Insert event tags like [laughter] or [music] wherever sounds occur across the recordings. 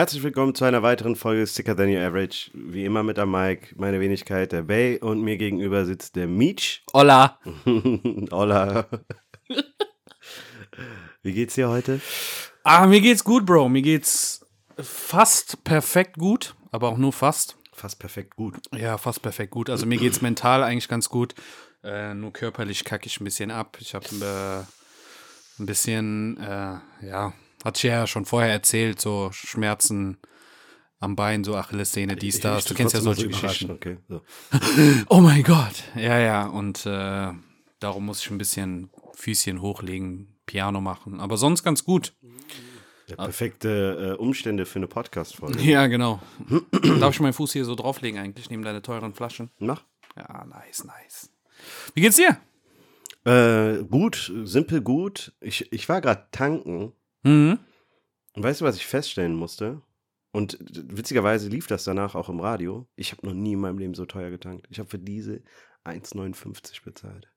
Herzlich willkommen zu einer weiteren Folge Sicker Than Your Average. Wie immer mit der Mike, meine Wenigkeit, der Bay und mir gegenüber sitzt der Meech. Hola. [laughs] Hola. [laughs] Wie geht's dir heute? Ah, mir geht's gut, Bro. Mir geht's fast perfekt gut, aber auch nur fast. Fast perfekt gut. Ja, fast perfekt gut. Also mir geht's mental eigentlich ganz gut. Äh, nur körperlich kacke ich ein bisschen ab. Ich habe äh, ein bisschen, äh, ja, hatte ich ja schon vorher erzählt, so Schmerzen am Bein, so Achillessehne, dies, das. Du kennst ja solche Geschichten. Okay, so. [laughs] Oh mein Gott. Ja, ja. Und äh, darum muss ich ein bisschen Füßchen hochlegen, Piano machen. Aber sonst ganz gut. Ja, perfekte äh, Umstände für eine Podcast-Folge. [laughs] Ja, genau. Darf ich meinen Fuß hier so drauflegen eigentlich, neben deine teuren Flaschen? Mach. Ja, nice, nice. Wie geht's dir? Äh, gut, simpel gut. Ich, ich war gerade tanken. Mhm. Und weißt du, was ich feststellen musste? Und witzigerweise lief das danach auch im Radio. Ich habe noch nie in meinem Leben so teuer getankt. Ich habe für diese 1,59 bezahlt.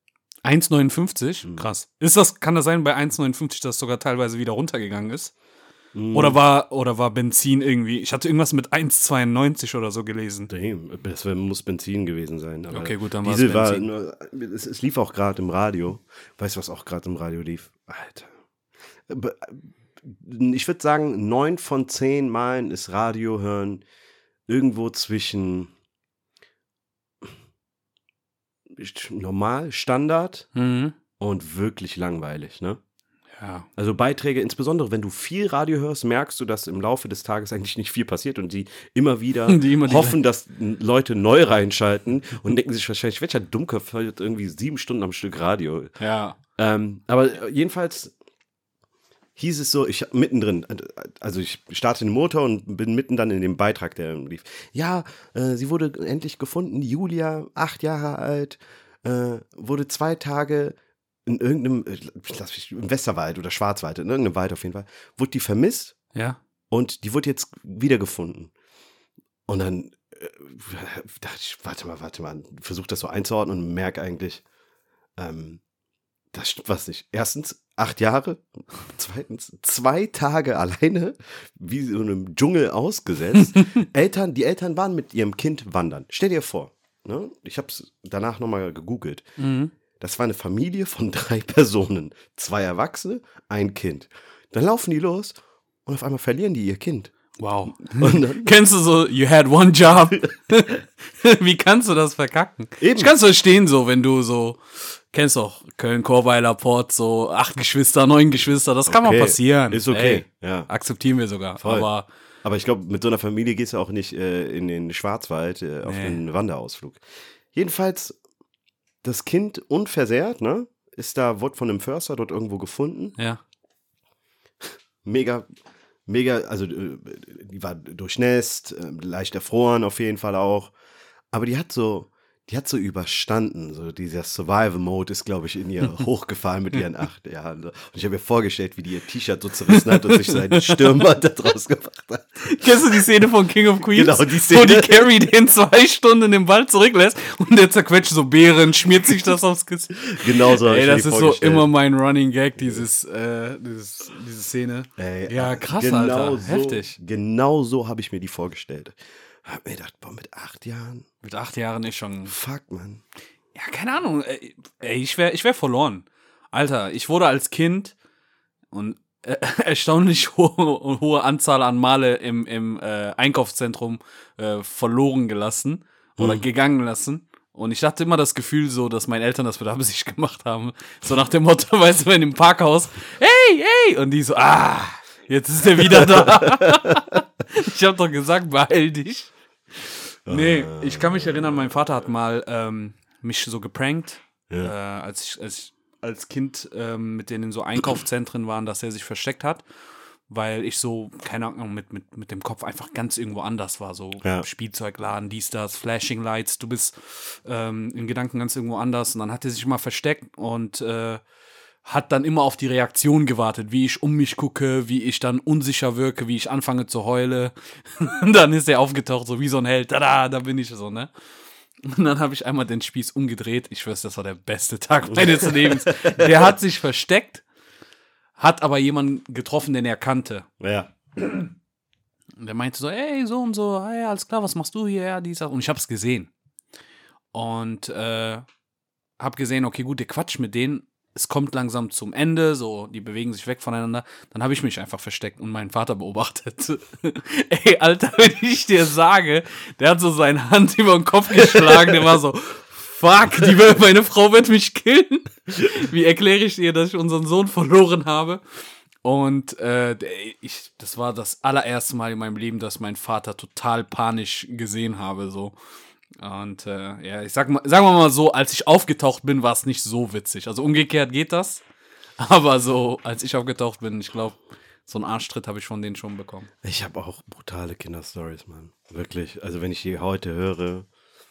1,59? Mhm. Krass. Ist das, kann das sein bei 1,59, dass sogar teilweise wieder runtergegangen ist? Mhm. Oder war, oder war Benzin irgendwie, ich hatte irgendwas mit 1,92 oder so gelesen. Damn, das muss Benzin gewesen sein. Aber Okay, gut, dann war's Diesel war es, es lief auch gerade im Radio. Weißt du, was auch gerade im Radio lief? Alter. Ich würde sagen, neun von zehn Malen ist Radio hören irgendwo zwischen normal, Standard Mhm. und wirklich langweilig, ne? Ja. Also Beiträge, insbesondere wenn du viel Radio hörst, merkst du, dass im Laufe des Tages eigentlich nicht viel passiert und die immer wieder [laughs] Die immer die- hoffen, dass Leute neu reinschalten und denken sich wahrscheinlich, welcher Dummkopf hört irgendwie sieben Stunden am Stück Radio. Ja. Ähm, aber jedenfalls hieß es so, ich mittendrin, also ich starte den Motor und bin mitten dann in dem Beitrag, der lief. Ja, äh, sie wurde endlich gefunden, Julia, acht Jahre alt, äh, wurde zwei Tage in irgendeinem, äh, lass mich, im Westerwald oder Schwarzwald, in irgendeinem Wald auf jeden Fall, wurde die vermisst Ja. und die wurde jetzt wiedergefunden. Und dann äh, dachte ich, warte mal, warte mal, versuche das so einzuordnen und merke eigentlich, ähm, das stimmt was nicht. Erstens, acht Jahre. Zweitens, zwei Tage alleine, wie so einem Dschungel ausgesetzt. [laughs] Eltern, die Eltern waren mit ihrem Kind wandern. Stell dir vor, ne? ich habe es danach nochmal gegoogelt. Mhm. Das war eine Familie von [laughs] drei Personen. Zwei Erwachsene, ein Kind. Dann laufen die los und auf einmal verlieren die ihr Kind. Wow. [laughs] Kennst du so, you had one job? [laughs] Wie kannst du das verkacken? Eben. Ich kann es verstehen, so, wenn du so, kennst doch Köln, Chorweiler, Port, so acht Geschwister, neun Geschwister, das kann Okay, mal passieren. ist okay, Ey, ja. Akzeptieren wir sogar. Voll. Aber aber ich glaube, mit so einer Familie gehst du auch nicht äh, in den Schwarzwald äh, auf Nee. einen Wanderausflug. Jedenfalls, das Kind unversehrt, ne? Ist da, wurde von einem Förster dort irgendwo gefunden. ja. Mega, mega, also äh, die war durchnässt, äh, leicht erfroren auf jeden Fall auch. Aber die hat so, die hat so überstanden. So dieser Survival-Mode ist, glaube ich, in ihr [laughs] hochgefahren mit ihren acht Jahren. Und ich habe mir vorgestellt, wie die ihr T-Shirt so zerrissen hat und sich seinen Stirnband da draus gemacht hat. Kennst du die Szene von King of Queens? Genau, die Wo die Szene. Carrie den zwei Stunden in den Wald zurücklässt und der zerquetscht so Beeren, schmiert sich das aufs Gesicht. Genau so. Ey, das ist so immer mein Running Gag, dieses, äh, dieses, diese Szene. Ey, ja, äh, krass, genau Alter. So, Heftig. Genau so habe ich mir die vorgestellt. Hab mir gedacht, boah, mit acht Jahren, Mit acht Jahren ist schon. fuck, Mann. Ja, keine Ahnung. Ey, ey, ich wäre ich wär verloren. Alter, ich wurde als Kind und äh, [laughs] erstaunlich hohe, hohe Anzahl an Male im, im äh, Einkaufszentrum äh, verloren gelassen oder gegangen lassen. Und ich hatte immer das Gefühl so, dass meine Eltern das mit Absicht [laughs] gemacht haben. So nach dem Motto, [laughs] weißt du, wenn im Parkhaus, hey, hey! Und die so, ah, jetzt ist er wieder da. ich hab doch gesagt, beeil dich. Nee, ich kann mich erinnern, mein Vater hat mal ähm, mich so geprankt, äh, als, ich, als ich als Kind ähm, mit denen in so Einkaufszentren waren, dass er sich versteckt hat, weil ich so, keine Ahnung, mit, mit, mit dem Kopf einfach ganz irgendwo anders war. So Ja. Spielzeugladen, dies, das, Flashing Lights, du bist ähm, in Gedanken ganz irgendwo anders. Und dann hat er sich mal versteckt und äh, hat dann immer auf die Reaktion gewartet, wie ich um mich gucke, wie ich dann unsicher wirke, wie ich anfange zu heule. Und [laughs] dann ist er aufgetaucht, so wie so ein Held. Tada, da bin ich so, ne? Und dann habe ich einmal den Spieß umgedreht. Ich weiß, das war der beste Tag meines [laughs] Lebens. Der hat sich versteckt, hat aber jemanden getroffen, den er kannte. Ja. Und der meinte so, ey, so und so, hey, alles klar, was machst du hier? Ja, dies. Und ich habe es gesehen. Und äh, habe gesehen, okay, gut, der Quatsch mit denen, es kommt langsam zum Ende, so, die bewegen sich weg voneinander. Dann habe ich mich einfach versteckt und meinen Vater beobachtet. [laughs] ey, Alter, [laughs] wenn ich dir sage, der hat so seine Hand [laughs] über den Kopf geschlagen, der war so, fuck, die, meine Frau wird mich killen. Wie erkläre ich ihr, dass ich unseren Sohn verloren habe? Und äh, ich, das war das allererste Mal in meinem Leben, dass mein Vater total panisch gesehen habe. So. Und äh, ja, ich sag mal, sagen wir mal so, als ich aufgetaucht bin, war es nicht so witzig. Also umgekehrt geht das. [laughs] Aber so, als ich aufgetaucht bin, ich glaube, so einen Arschtritt habe ich von denen schon bekommen. Ich habe auch brutale Kinderstories, Mann. Wirklich. Also wenn ich die heute höre,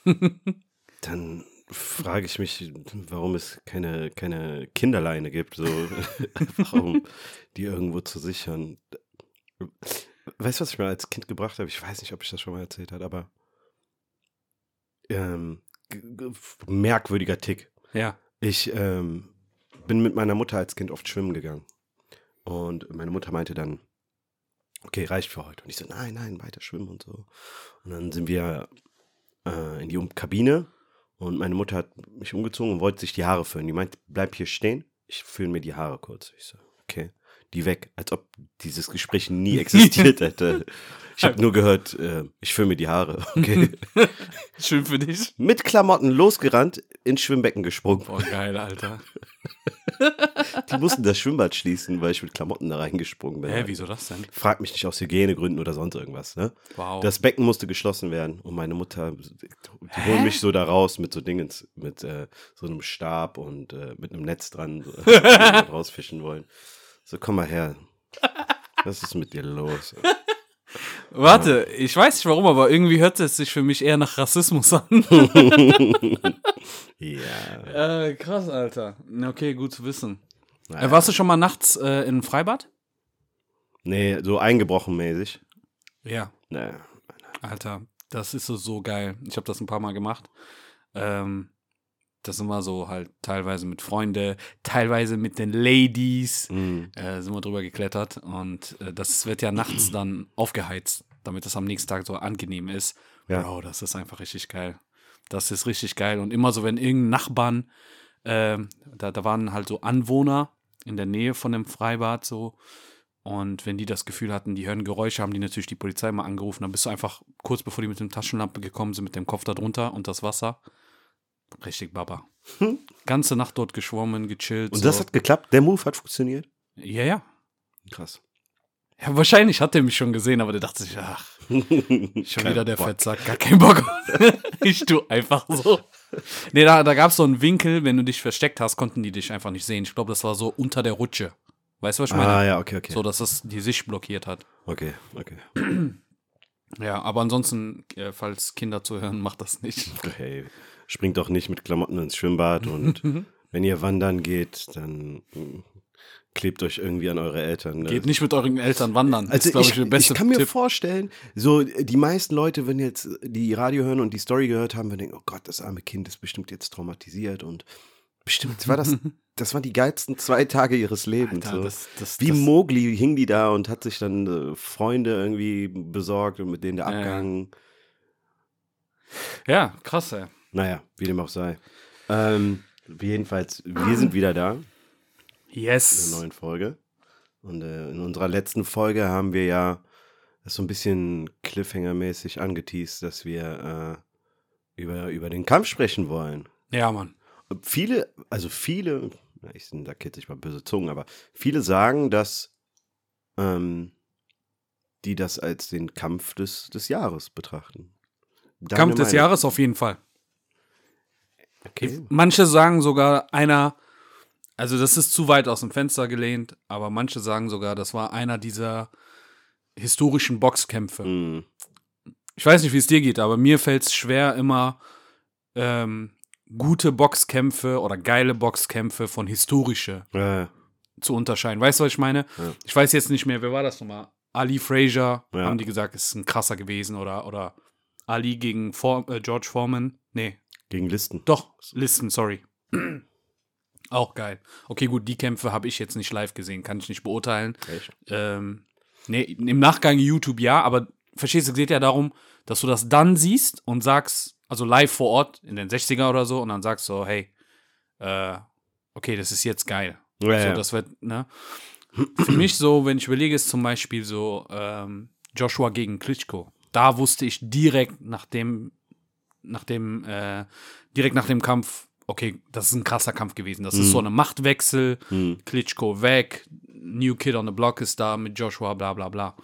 [laughs] dann frage ich mich, warum es keine, keine Kinderleine gibt, so [laughs] warum die irgendwo zu sichern. Weißt du, was ich mir als Kind gebracht habe? Ich weiß nicht, ob ich das schon mal erzählt habe, aber ähm, merkwürdiger Tick. Ja. Ich ähm, bin mit meiner Mutter als Kind oft schwimmen gegangen. Und meine Mutter meinte dann, okay, reicht für heute. Und ich so, nein, nein, weiter schwimmen und so. Und dann sind wir äh, in die Kabine und meine Mutter hat mich umgezogen und wollte sich die Haare föhnen. Die meint, bleib hier stehen, ich föhne mir die Haare kurz. Ich so, okay. Die weg, als ob dieses Gespräch nie [laughs] existiert hätte. Ich habe nur gehört, äh, ich mir die Haare. [laughs] Okay. [laughs] Schön für dich. Mit Klamotten losgerannt, ins Schwimmbecken gesprungen. Boah, geil, Alter. [laughs] Die mussten das Schwimmbad schließen, weil ich mit Klamotten da reingesprungen bin. Hä, wieso das denn? Frag mich nicht aus Hygienegründen oder sonst irgendwas. Ne? Wow. Das Becken musste geschlossen werden und meine Mutter, die Hä? holen mich so da raus mit so Dingens, mit äh, so einem Stab und äh, mit einem Netz dran, so, rausfischen wollen. So, komm mal her. Was ist mit dir los? Warte, ich weiß nicht warum, aber irgendwie hört es sich für mich eher nach Rassismus an. [laughs] Ja. äh, krass, Alter. Okay, gut zu wissen. Naja. Äh, warst du schon mal nachts äh, in einem Freibad? Nee, so eingebrochen mäßig. Ja. Naja. Alter, das ist so, so geil. Ich habe das ein paar Mal gemacht. Ähm, das sind wir so halt teilweise mit Freunden, teilweise mit den Ladies, Mhm. äh, sind wir drüber geklettert und äh, das wird ja nachts dann aufgeheizt, damit das am nächsten Tag so angenehm ist. Ja. Bro, das ist einfach richtig geil. Das ist richtig geil. Und immer so, wenn irgendein Nachbarn, ähm, da, da waren halt so Anwohner in der Nähe von dem Freibad so. Und wenn die das Gefühl hatten, die hören Geräusche, haben die natürlich die Polizei mal angerufen. Dann bist du einfach kurz bevor die mit dem Taschenlampe gekommen sind, mit dem Kopf da drunter und das Wasser. Richtig Baba. Ganze Nacht dort geschwommen, gechillt. Und so. das hat geklappt? Der Move hat funktioniert? Ja, ja. Krass. Ja, wahrscheinlich hat er mich schon gesehen, aber der dachte sich, ach, [laughs] schon wieder der Bock. Fettsack, gar keinen Bock. [laughs] ich tu einfach so. Nee, da, da gab es so einen Winkel, wenn du dich versteckt hast, konnten die dich einfach nicht sehen. Ich glaube, das war so unter der Rutsche. Weißt du, was ich meine? Ah, ja, okay, okay. So, dass das die Sicht blockiert hat. Okay, okay. [clears throat] Ja, aber ansonsten, äh, falls Kinder zuhören, macht das nicht. Hey, springt doch nicht mit Klamotten ins Schwimmbad und [laughs] wenn ihr wandern geht, dann mm, klebt euch irgendwie an eure Eltern. Ne? Geht nicht mit euren Eltern wandern. Das Also ist, glaube ich, ich, ich, kann mir Tipp. vorstellen, so die meisten Leute, wenn jetzt die Radio hören und die Story gehört haben, werden denken, oh Gott, das arme Kind ist bestimmt jetzt traumatisiert und bestimmt war das, [laughs] das waren die geilsten zwei Tage ihres Lebens. Alter, so. das, das, Wie das, Mowgli hing die da und hat sich dann äh, Freunde irgendwie besorgt und mit denen der Ja. abgehangen. Ja, krass, ey. Naja, wie dem auch sei. Ähm, jedenfalls, wir sind wieder da in Yes. der neuen Folge. Und äh, in unserer letzten Folge haben wir ja das so ein bisschen Cliffhanger-mäßig angeteased, dass wir äh, über, über den Kampf sprechen wollen. Ja, Mann. Und viele, also viele, ich sag jetzt nicht mal böse Zungen, aber viele sagen, dass ähm, die das als den Kampf des, des Jahres betrachten. Deine Kampf des Meinung? Jahres auf jeden Fall. Okay. Manche sagen sogar einer, also das ist zu weit aus dem Fenster gelehnt, aber manche sagen sogar, das war einer dieser historischen Boxkämpfe. Mm, Ich weiß nicht, wie es dir geht, aber mir fällt es schwer, immer ähm, gute Boxkämpfe oder geile Boxkämpfe von historische äh, zu unterscheiden. Weißt du, was ich meine? Ja. Ich weiß jetzt nicht mehr, wer war das nochmal? Ali Frazier, Ja. haben die gesagt, ist ein krasser gewesen oder, oder Ali gegen For äh, George Foreman. Nee, Gegen Listen. Doch, Listen, sorry. [clears throat] Auch geil. Okay, gut, die Kämpfe habe ich jetzt nicht live gesehen, kann ich nicht beurteilen. Echt? Ähm, nee, im Nachgang YouTube ja, aber verstehst du, es geht ja darum, dass du das dann siehst und sagst, also live vor Ort in den 60er oder so, und dann sagst so, hey, äh, okay, das ist jetzt geil. Ja, so, ja. das wird, ne? Für mich so, wenn ich überlege, ist zum Beispiel so ähm, Joshua gegen Klitschko. Da wusste ich direkt nach dem, nach dem, äh, direkt nach dem Kampf, okay, das ist ein krasser Kampf gewesen. Das ist so eine Machtwechsel, Klitschko weg, New Kid on the Block ist da mit Joshua, bla bla bla.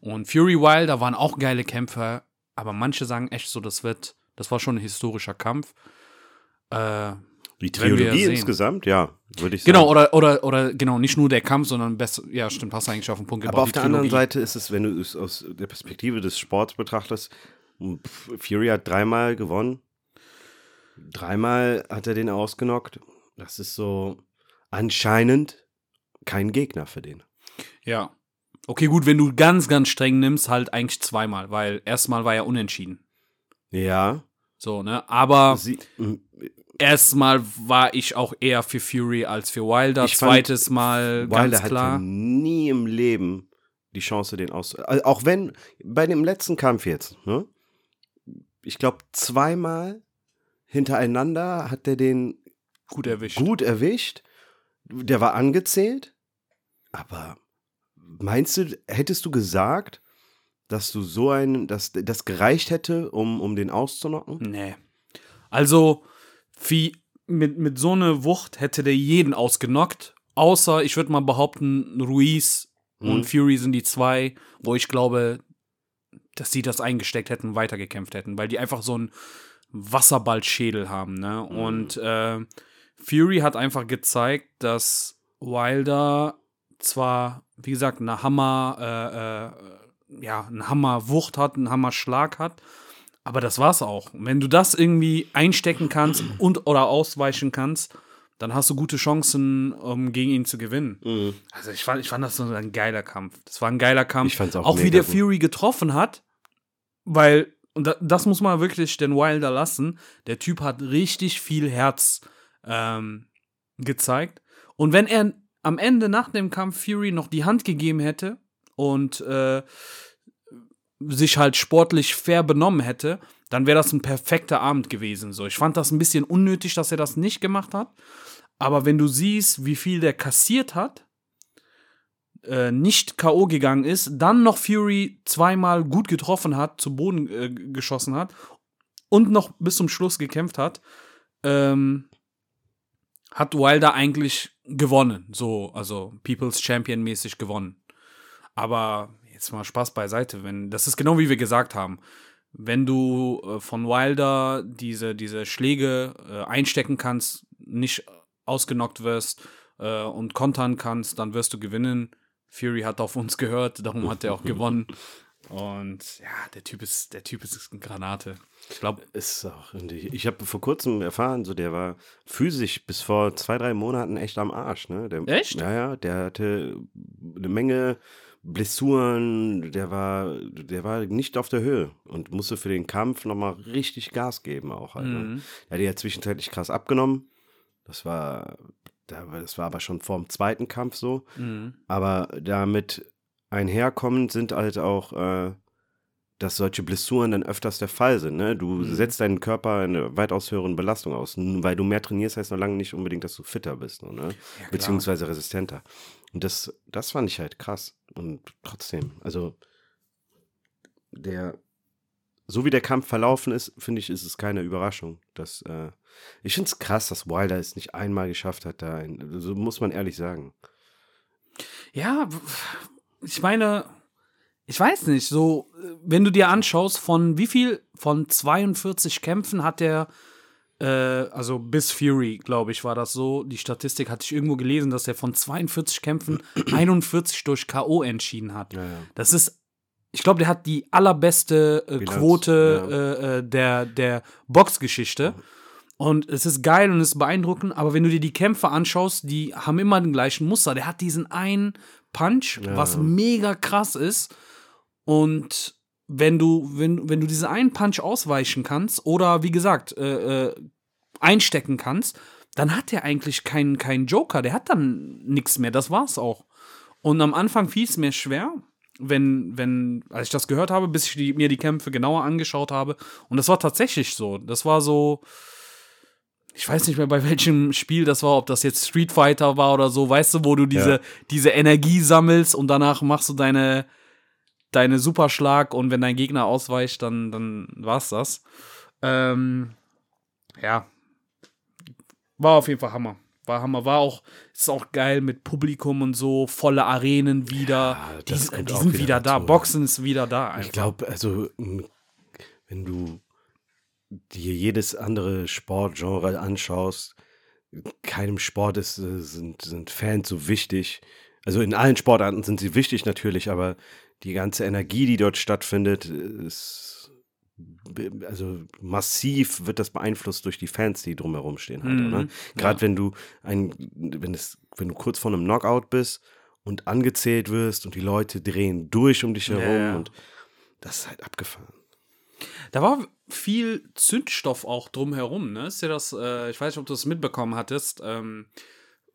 Und Fury Wilder waren auch geile Kämpfer, aber manche sagen echt so, das wird, das war schon ein historischer Kampf. Äh, Die Trilogie insgesamt, ja, würde ich sagen. Genau, oder, oder, oder genau, nicht nur der Kampf, sondern besser, ja, stimmt, hast du eigentlich auf den Punkt gebracht. Aber auf der anderen Trilogie. Seite ist es, wenn du es aus der Perspektive des Sports betrachtest, Fury hat dreimal gewonnen. Dreimal hat er den ausgenockt. Das ist so anscheinend kein Gegner für den. Ja. Okay, gut, wenn du ganz, ganz streng nimmst, halt eigentlich zweimal, weil erstmal war er unentschieden. Ja. So, ne? Aber Sie, m, erstmal war ich auch eher für Fury als für Wilder. Ich fand, Zweites Mal Wilder ganz klar. hatte nie im Leben die Chance, den aus. Also auch wenn bei dem letzten Kampf jetzt, ne? Ich glaube, zweimal hintereinander hat er den Gut erwischt. gut erwischt. Der war angezählt. Aber meinst du, hättest du gesagt, dass du so einen, dass das gereicht hätte, um, um den auszunocken? Nee. Also, wie, mit, mit so einer Wucht hätte der jeden ausgenockt. Außer, ich würde mal behaupten, Ruiz und Mhm. Fury sind die zwei, wo ich glaube, dass sie das eingesteckt hätten und weitergekämpft hätten, weil die einfach so einen Wasserballschädel haben. Ne? Mhm. Und äh, Fury hat einfach gezeigt, dass Wilder zwar, wie gesagt, eine Hammer, äh, äh, ja, eine Hammerwucht hat, einen Hammerschlag hat, aber das war's auch. Wenn du das irgendwie einstecken kannst und oder ausweichen kannst, dann hast du gute Chancen, um gegen ihn zu gewinnen. Mhm. Also ich fand, ich fand das so ein geiler Kampf. Das war ein geiler Kampf. Ich fand's auch Auch wie der gut. Fury getroffen hat, weil, und da, das muss man wirklich den Wilder lassen, der Typ hat richtig viel Herz ähm, gezeigt. Und wenn er am Ende nach dem Kampf Fury noch die Hand gegeben hätte und äh, sich halt sportlich fair benommen hätte, dann wäre das ein perfekter Abend gewesen. So, ich fand das ein bisschen unnötig, dass er das nicht gemacht hat. Aber wenn du siehst, wie viel der kassiert hat, äh, nicht K.O. gegangen ist, dann noch Fury zweimal gut getroffen hat, zu Boden äh, geschossen hat und noch bis zum Schluss gekämpft hat, ähm, hat Wilder eigentlich gewonnen. So, also People's Champion mäßig gewonnen. Aber jetzt mal Spaß beiseite, wenn, das ist genau wie wir gesagt haben. Wenn du äh, von Wilder diese, diese Schläge äh, einstecken kannst, nicht ausgenockt wirst äh, und kontern kannst, dann wirst du gewinnen. Fury hat auf uns gehört, darum hat er auch gewonnen. [laughs] Und ja, der Typ ist, der Typ ist eine Granate. Ich glaube, Ist auch. und Ich, ich habe vor kurzem erfahren, so der war physisch bis vor zwei, drei Monaten echt am Arsch. Ne? Der, Echt? Ja, ja, der hatte eine Menge Blessuren, der war, der war nicht auf der Höhe und musste für den Kampf nochmal richtig Gas geben auch halt. Ne? Mhm. Er hat ja zwischenzeitlich krass abgenommen. Das war, da- das war aber schon vor dem zweiten Kampf so. Mhm. Aber damit einherkommend sind halt auch, äh, dass solche Blessuren dann öfters der Fall sind. Ne? Du Mhm. setzt deinen Körper eine weitaus höheren Belastung aus. Weil du mehr trainierst, heißt noch lange nicht unbedingt, dass du fitter bist. Ne? klar. Beziehungsweise resistenter. Und das, das fand ich halt krass. Und trotzdem, also der, so wie der Kampf verlaufen ist, finde ich, ist es keine Überraschung. Dass, äh, ich finde es krass, dass Wilder es nicht einmal geschafft hat, da ein, so muss man ehrlich sagen. Ja, ich meine, ich weiß nicht, so, wenn du dir anschaust, von wie viel, von 42 Kämpfen hat der, äh, also bis Fury, glaube ich, war das so, die Statistik hatte ich irgendwo gelesen, dass er von 42 Kämpfen [clears throat] 41 durch K.O. entschieden hat. Ja, ja. Das ist, ich glaube, der hat die allerbeste äh, Quote ja. äh, äh, der, der Boxgeschichte. Und es ist geil und es ist beeindruckend, aber wenn du dir die Kämpfe anschaust, die haben immer den gleichen Muster. Der hat diesen einen Punch, Ja. was mega krass ist. Und wenn du, wenn, wenn du diesen einen Punch ausweichen kannst oder wie gesagt, äh, äh, einstecken kannst, dann hat der eigentlich keinen keinen Joker, der hat dann nichts mehr, das war's auch. Und am Anfang fiel es mir schwer, wenn, wenn, als ich das gehört habe, bis ich die, mir die Kämpfe genauer angeschaut habe. Und das war tatsächlich so. Das war so, ich weiß nicht mehr bei welchem Spiel das war, ob das jetzt Street Fighter war oder so, weißt du, wo du diese, Ja. diese Energie sammelst und danach machst du deine, deine Superschlag und wenn dein Gegner ausweicht, dann, dann war's das. Ähm, ja. War auf jeden Fall Hammer. War Hammer. War auch, ist auch geil mit Publikum und so, volle Arenen wieder. Ja, die sind- die sind wieder wieder da. Boxen ist wieder da. Einfach. Ich glaube, also, wenn du dir jedes andere Sportgenre anschaust, keinem Sport ist, äh, sind, sind Fans so wichtig. Also in allen Sportarten sind sie wichtig natürlich, aber die ganze Energie, die dort stattfindet, ist also massiv wird das beeinflusst durch die Fans, die drumherum stehen halt, Mhm, oder? Gerade wenn du ein, wenn es, wenn du kurz vor einem Knockout bist und angezählt wirst und die Leute drehen durch um dich Ja, herum ja. und das ist halt abgefahren. Da war viel Zündstoff auch drumherum, ne? Ist ja das, äh, ich weiß nicht, ob du das mitbekommen hattest, ähm,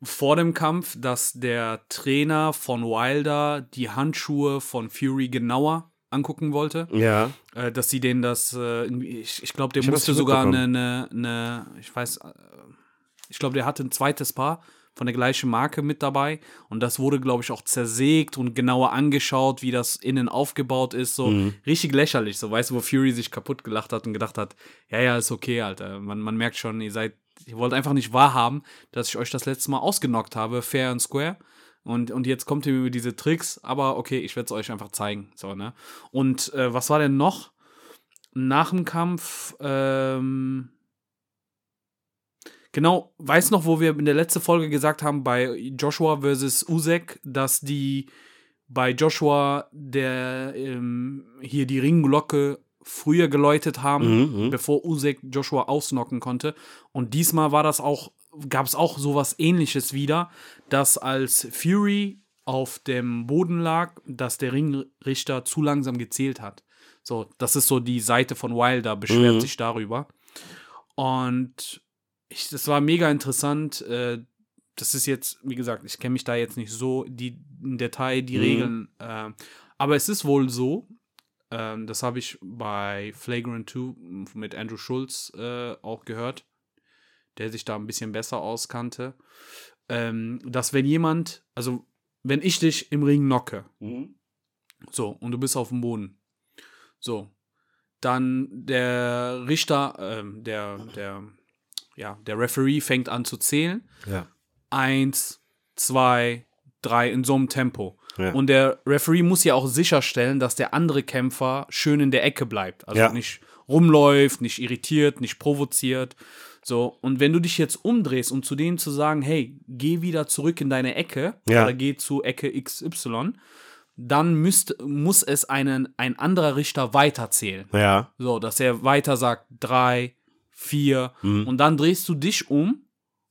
vor dem Kampf, dass der Trainer von Wilder die Handschuhe von Fury genauer angucken wollte. Ja. Äh, dass sie denen das, äh, ich, ich glaube, der Ich musste sogar eine, eine, eine, ich weiß, äh, ich glaube, der hatte ein zweites Paar von der gleichen Marke mit dabei und das wurde, glaube ich, auch zersägt und genauer angeschaut, wie das innen aufgebaut ist, so Mhm. richtig lächerlich, so weißt du, wo Fury sich kaputt gelacht hat und gedacht hat, ja, ja, ist okay, Alter, man, man merkt schon, ihr seid, ihr wollt einfach nicht wahrhaben, dass ich euch das letzte Mal ausgenockt habe, fair and square. Und, und jetzt kommt ihr mit diese Tricks, aber okay, ich werde es euch einfach zeigen. So, ne? Und äh, was war denn noch? Nach dem Kampf, ähm, genau, weiß noch, wo wir in der letzten Folge gesagt haben, bei Joshua versus Usek, dass die bei Joshua der ähm, hier die Ringglocke früher geläutet haben, Mhm, mhm. bevor Usek Joshua ausnocken konnte. Und diesmal war das auch, gab es auch sowas ähnliches wieder, dass als Fury auf dem Boden lag, dass der Ringrichter zu langsam gezählt hat. So, das ist so die Seite von Wilder, beschwert Mhm. sich darüber. Und ich, das war mega interessant. Äh, das ist jetzt, wie gesagt, ich kenne mich da jetzt nicht so die, im Detail, die Mhm. Regeln. Äh, aber es ist wohl so, ähm, das habe ich bei Flagrant 2 mit Andrew Schulz äh, auch gehört, der sich da ein bisschen besser auskannte, ähm, dass wenn jemand, also wenn ich dich im Ring knocke, Mhm. so, und du bist auf dem Boden, so, dann der Richter, ähm, der, der, ja, der Referee fängt an zu zählen. Ja. Eins, zwei, drei in so einem Tempo. Ja. Und der Referee muss ja auch sicherstellen, dass der andere Kämpfer schön in der Ecke bleibt. Also Ja. nicht rumläuft, nicht irritiert, nicht provoziert. So, und wenn du dich jetzt umdrehst, um zu denen zu sagen, hey, geh wieder zurück in deine Ecke Ja. oder geh zu Ecke XY, dann müsst, muss es einen, ein anderer Richter weiterzählen. Ja. So, dass er weiter sagt, drei, vier, Mhm. und dann drehst du dich um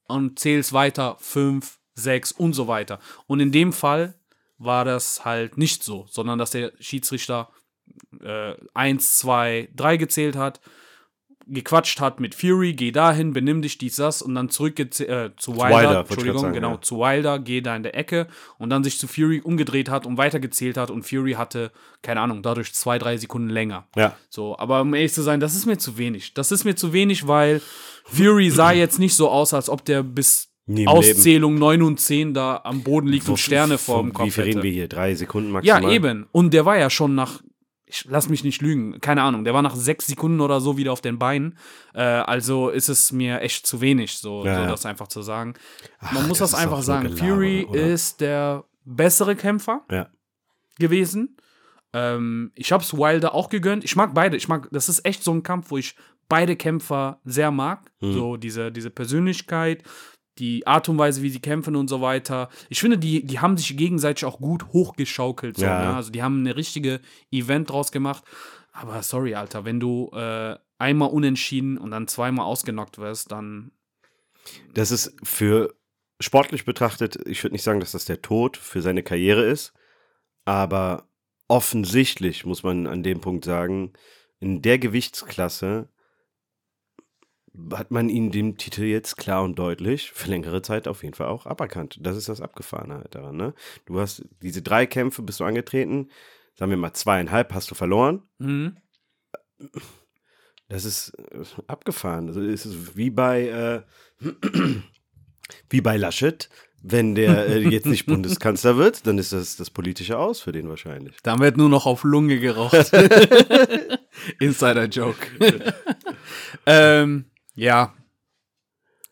und zählst weiter, fünf, sechs und so weiter. Und in dem Fall war das halt nicht so, sondern dass der Schiedsrichter äh, eins, zwei, drei gezählt hat, gequatscht hat mit Fury, geh dahin, benimm dich, dies, das, und dann zurück äh, zu Wilder, Wilder, Entschuldigung, sagen, genau, ja. zu Wilder, geh da in der Ecke und dann sich zu Fury umgedreht hat und weitergezählt hat und Fury hatte, keine Ahnung, dadurch zwei, drei Sekunden länger. Ja. So, aber um ehrlich zu sein, das ist mir zu wenig. Das ist mir zu wenig, weil Fury sah jetzt nicht so aus, als ob der bis Auszählung 9 und 10 da am Boden liegt und Sterne vor dem Wie Kopf viel reden wir hier? Drei Sekunden Ja, maximal? eben. Und der war ja schon nach, ich lass mich nicht lügen, keine Ahnung, der war nach sechs Sekunden oder so wieder auf den Beinen. Äh, also ist es mir echt zu wenig, so, Ja, so ja. das einfach zu sagen. Ach, Man muss das, ist einfach sagen. Gelaber, Fury oder? ist der bessere Kämpfer Ja. gewesen. Ähm, ich hab's Wilder auch gegönnt. Ich mag beide. Ich mag, das ist echt so ein Kampf, wo ich beide Kämpfer sehr mag. Mhm. So diese, diese Persönlichkeit, die Art und Weise, wie sie kämpfen und so weiter. Ich finde, die, die haben sich gegenseitig auch gut hochgeschaukelt. So, Ja. ne? Also die haben eine richtige Event draus gemacht. Aber sorry, Alter, wenn du äh, einmal unentschieden und dann zweimal ausgenockt wirst, dann Das ist für sportlich betrachtet, ich würde nicht sagen, dass das der Tod für seine Karriere ist, aber offensichtlich, muss man an dem Punkt sagen, in der Gewichtsklasse hat man ihn dem Titel jetzt klar und deutlich für längere Zeit auf jeden Fall auch aberkannt. Das ist das Abgefahrene halt daran, ne? Du hast diese drei Kämpfe, bist du angetreten, sagen wir mal zweieinhalb, hast du verloren. Mhm. Das ist äh, abgefahren. Also es ist wie bei, äh, wie bei Laschet. Wenn der äh, [laughs] jetzt nicht Bundeskanzler wird, dann ist das das politische Aus für den wahrscheinlich. Dann wird nur noch auf Lunge geraucht. [laughs] Insider-Joke. ähm, ja.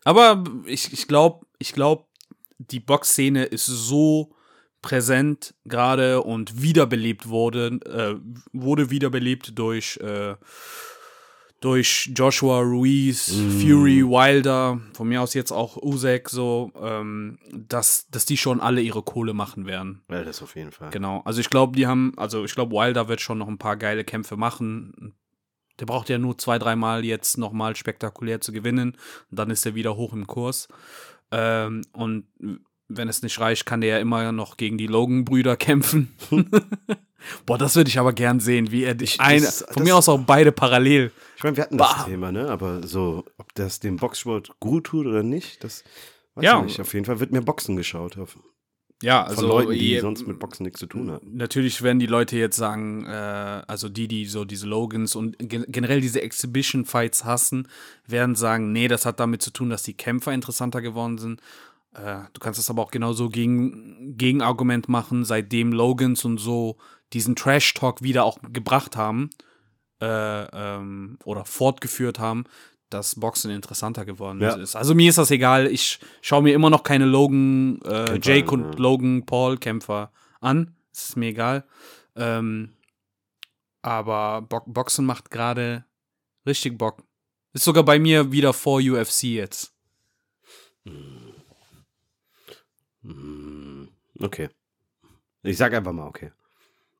Aber ich, ich glaube, ich glaube, die Boxszene ist so präsent gerade und wiederbelebt wurde, äh, wurde wiederbelebt durch, äh, durch Joshua Ruiz, Fury, Wilder, von mir aus jetzt auch Usyk, so, ähm, dass, dass die schon alle ihre Kohle machen werden. Ja, das auf jeden Fall. Genau. Also ich glaube, die haben, also ich glaube, Wilder wird schon noch ein paar geile Kämpfe machen. Der braucht ja nur zwei, dreimal jetzt nochmal spektakulär zu gewinnen. Und dann ist er wieder hoch im Kurs. Ähm, und wenn es nicht reicht, kann der ja immer noch gegen die Logan-Brüder kämpfen. [laughs] Boah, das würde ich aber gern sehen, wie er dich Ich- eine, das- von das- mir aus auch beide parallel. Ich meine, wir hatten das Bah. Thema, ne? Aber so, ob das dem Boxsport gut tut oder nicht, das weiß Ja. ich nicht. Auf jeden Fall wird mir Boxen geschaut. Ja, von also Leuten, die je- sonst mit Boxen nichts zu tun hatten. Natürlich werden die Leute jetzt sagen, äh, also die, die so diese Logans und gen generell diese Exhibition-Fights hassen, werden sagen, nee, das hat damit zu tun, dass die Kämpfer interessanter geworden sind. Äh, du kannst das aber auch genauso gegen Gegenargument machen, seitdem Logans und so diesen Trash-Talk wieder auch gebracht haben äh, ähm, oder fortgeführt haben, dass Boxen interessanter geworden Ja. ist. Also mir ist das egal. Ich schaue mir immer noch keine Logan, äh, Jake und ja. Logan Paul Kämpfer an. Das ist mir egal. Ähm, aber Bo Boxen macht gerade richtig Bock. Ist sogar bei mir wieder vor UFC jetzt. Hm, Okay. Ich sag einfach mal okay.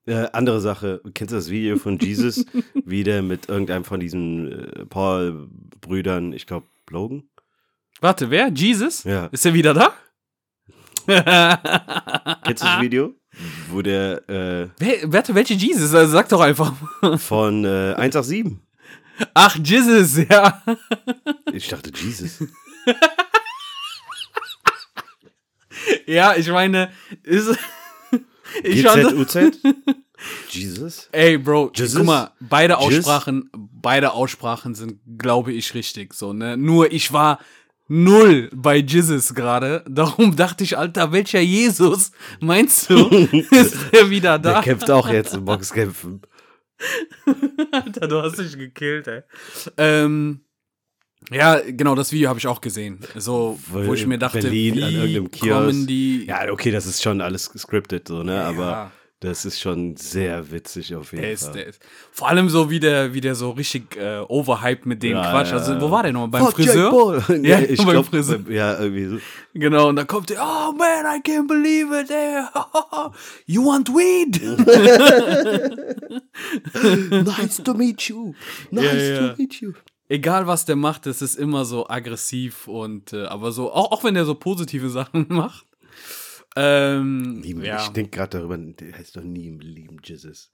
Äh, andere Sache, kennst du das Video von [laughs] Jesus, wie der mit irgendeinem von diesen äh, Paul-Brüdern, ich glaube Logan? Warte, wer? Jesus? Ja. Ist er wieder da? Kennst du das Video? Wo der äh, Wer, warte, welche Jesus? Also sag doch einfach. von äh, 187. Ach, Jesus, ja. Ich dachte Jesus. Ja, ich meine, ist. Ich GZUZ? [laughs] Jesus? ey, Bro, Jesus? guck mal, beide Jesus? Aussprachen, beide Aussprachen sind, glaube ich, richtig. So, ne? Nur ich war null bei Jesus gerade. [laughs] Darum dachte ich, Alter, welcher Jesus meinst du? [laughs] ist der wieder Der da? kämpft auch jetzt in Boxkämpfen. Alter, du hast dich gekillt, ey. Ähm, ja, genau, das Video habe ich auch gesehen. So, wo ich mir dachte, Berlin wie an irgendeinem Kiosk. kommen die. Ja, okay, das ist schon alles scripted, so, ne? Ja. Aber das ist schon sehr witzig auf jeden Der ist, Fall. der ist. Vor allem so, wie der, wie der so richtig äh, overhyped mit dem Ja, Quatsch. Also, wo war der noch? Beim Fuck Friseur? [laughs] Ja, ich beim glaube, Friseur. ja, irgendwie so. Genau, und dann kommt der, oh man, I can't believe it. Ey. [laughs] You want weed? [laughs] nice to meet you. Nice Ja, ja. to meet you. Egal was der macht, es ist immer so aggressiv und äh, aber so, auch, auch wenn der so positive [laughs] Sachen macht. Ähm, Nie, ja. Ich denke gerade darüber, der heißt doch nie im lieben Jesus.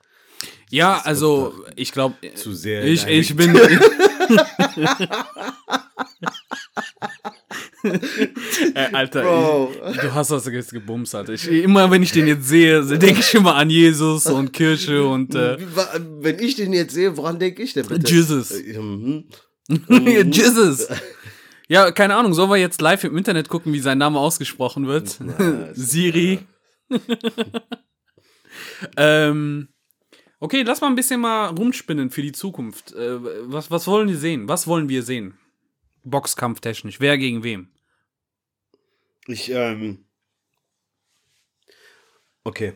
ja, also ich glaube, zu sehr ich, ich bin. [laughs] [laughs] Ey, [laughs] Alter, Bro. ich, du hast das jetzt gebumst, Alter. Ich, immer wenn ich den jetzt sehe, denke ich immer an Jesus und Kirche und äh, Wenn ich den jetzt sehe, woran denke ich denn bitte? Jesus. Äh, mhm. [laughs] Jesus. Ja, keine Ahnung, sollen wir jetzt live im Internet gucken, wie sein Name ausgesprochen wird? [laughs] Na, Siri. ähm, okay, lass mal ein bisschen mal rumspinnen für die Zukunft. Äh, was, was wollen wir sehen? Was wollen wir sehen? Boxkampftechnisch. Wer gegen wem? Ich, ähm. Okay.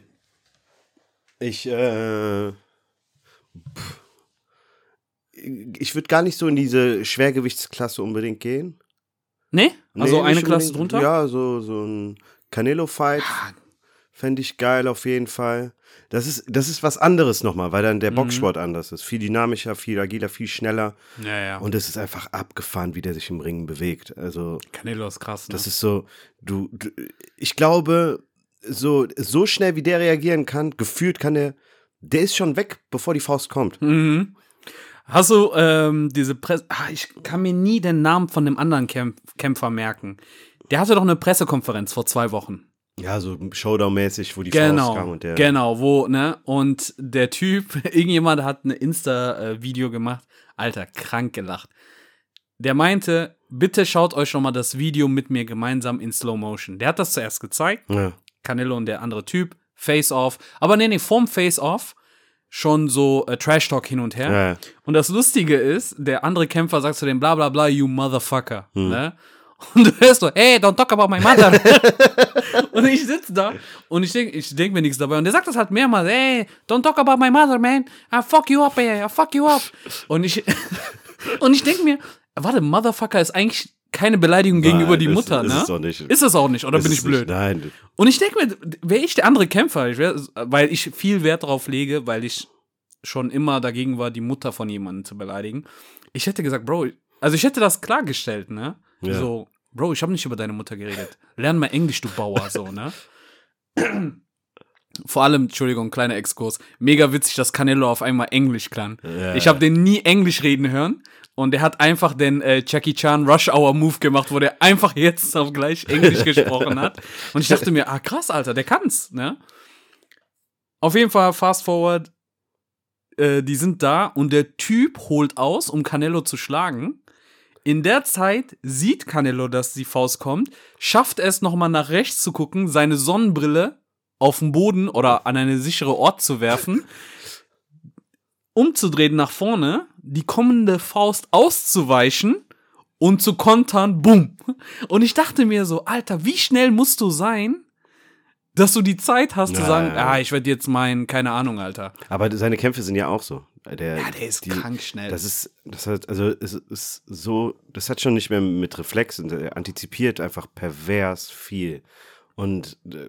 Ich, äh. pff. Ich würde gar nicht so in diese Schwergewichtsklasse unbedingt gehen. Nee? Also Nee, eine Klasse drunter? Ja, so, so ein Canelo-Fight fände ich geil auf jeden Fall. Das ist, das ist was anderes nochmal, weil dann der Mhm. Boxsport anders ist. Viel dynamischer, viel agiler, viel schneller. Ja, ja. Und es ist einfach abgefahren, wie der sich im Ringen bewegt. Also, Canelo ist krass, ne? das ist so, du, du ich glaube, so, so schnell wie der reagieren kann, gefühlt kann er Der ist schon weg, bevor die Faust kommt. Mhm. Hast du ähm, diese Presse. Ah, ich kann mir nie den Namen von dem anderen Kämpf Kämpfer merken. Der hatte doch eine Pressekonferenz vor zwei Wochen. Ja, so Showdown-mäßig, wo die Faust Genau, kam und der. genau, wo, ne? Und der Typ, [laughs] irgendjemand hat ein Insta-Video gemacht. Alter, krank gelacht. Der meinte, bitte schaut euch schon mal das Video mit mir gemeinsam in Slow Motion. Der hat das zuerst gezeigt. Ja. Canelo und der andere Typ, Face-Off. Aber nee, nee, vorm Face-Off schon so äh, Trash-Talk hin und her. Ja. Und das Lustige ist, der andere Kämpfer sagt zu dem bla bla bla, you motherfucker. Hm. Ne? Und du hörst so, hey, don't talk about my mother. [laughs] und ich sitze da und ich denke ich denk mir nichts dabei. Und der sagt das halt mehrmals, hey, don't talk about my mother, man. I fuck you up, ey, I fuck you up. Und ich, [laughs] und ich denke mir, warte, Motherfucker ist eigentlich keine Beleidigung gegenüber Nein, die ist- Mutter, ist ne? es doch nicht. Ist es auch nicht, oder Das bin ist ich blöd? Nicht, nein. Und ich denke mir, wäre ich der andere Kämpfer, ich wär, weil ich viel Wert darauf lege, weil ich schon immer dagegen war, die Mutter von jemandem zu beleidigen. Ich hätte gesagt, Bro, also ich hätte das klargestellt, ne? Ja. So, Bro, ich habe nicht über deine Mutter geredet. Lern mal Englisch, du Bauer, so, ne? [clears throat] Vor allem, Entschuldigung, kleiner Exkurs, mega witzig, dass Canelo auf einmal Englisch kann. Ja. Ich habe den nie Englisch reden hören und der hat einfach den äh, Jackie Chan Rush Hour Move gemacht, wo der einfach jetzt auf gleich Englisch [laughs] gesprochen hat. Und ich dachte mir, ah krass, Alter, der kann's, ne? Auf jeden Fall, fast forward, äh, die sind da und der Typ holt aus, um Canelo zu schlagen. In der Zeit sieht Canelo, dass die Faust kommt, schafft es nochmal nach rechts zu gucken, seine Sonnenbrille auf den Boden oder an eine sichere Ort zu werfen, [laughs] umzudrehen nach vorne, die kommende Faust auszuweichen und zu kontern, bumm. Und ich dachte mir so, Alter, wie schnell musst du sein, dass du die Zeit hast zu Ja, sagen, ja, ja. ah, ich werde jetzt meinen, keine Ahnung, Alter. Aber seine Kämpfe sind ja auch so. Der, Ja, der ist krank schnell. Das ist, das hat, also es ist so, das hat schon nicht mehr mit Reflexen, der antizipiert einfach pervers viel und äh,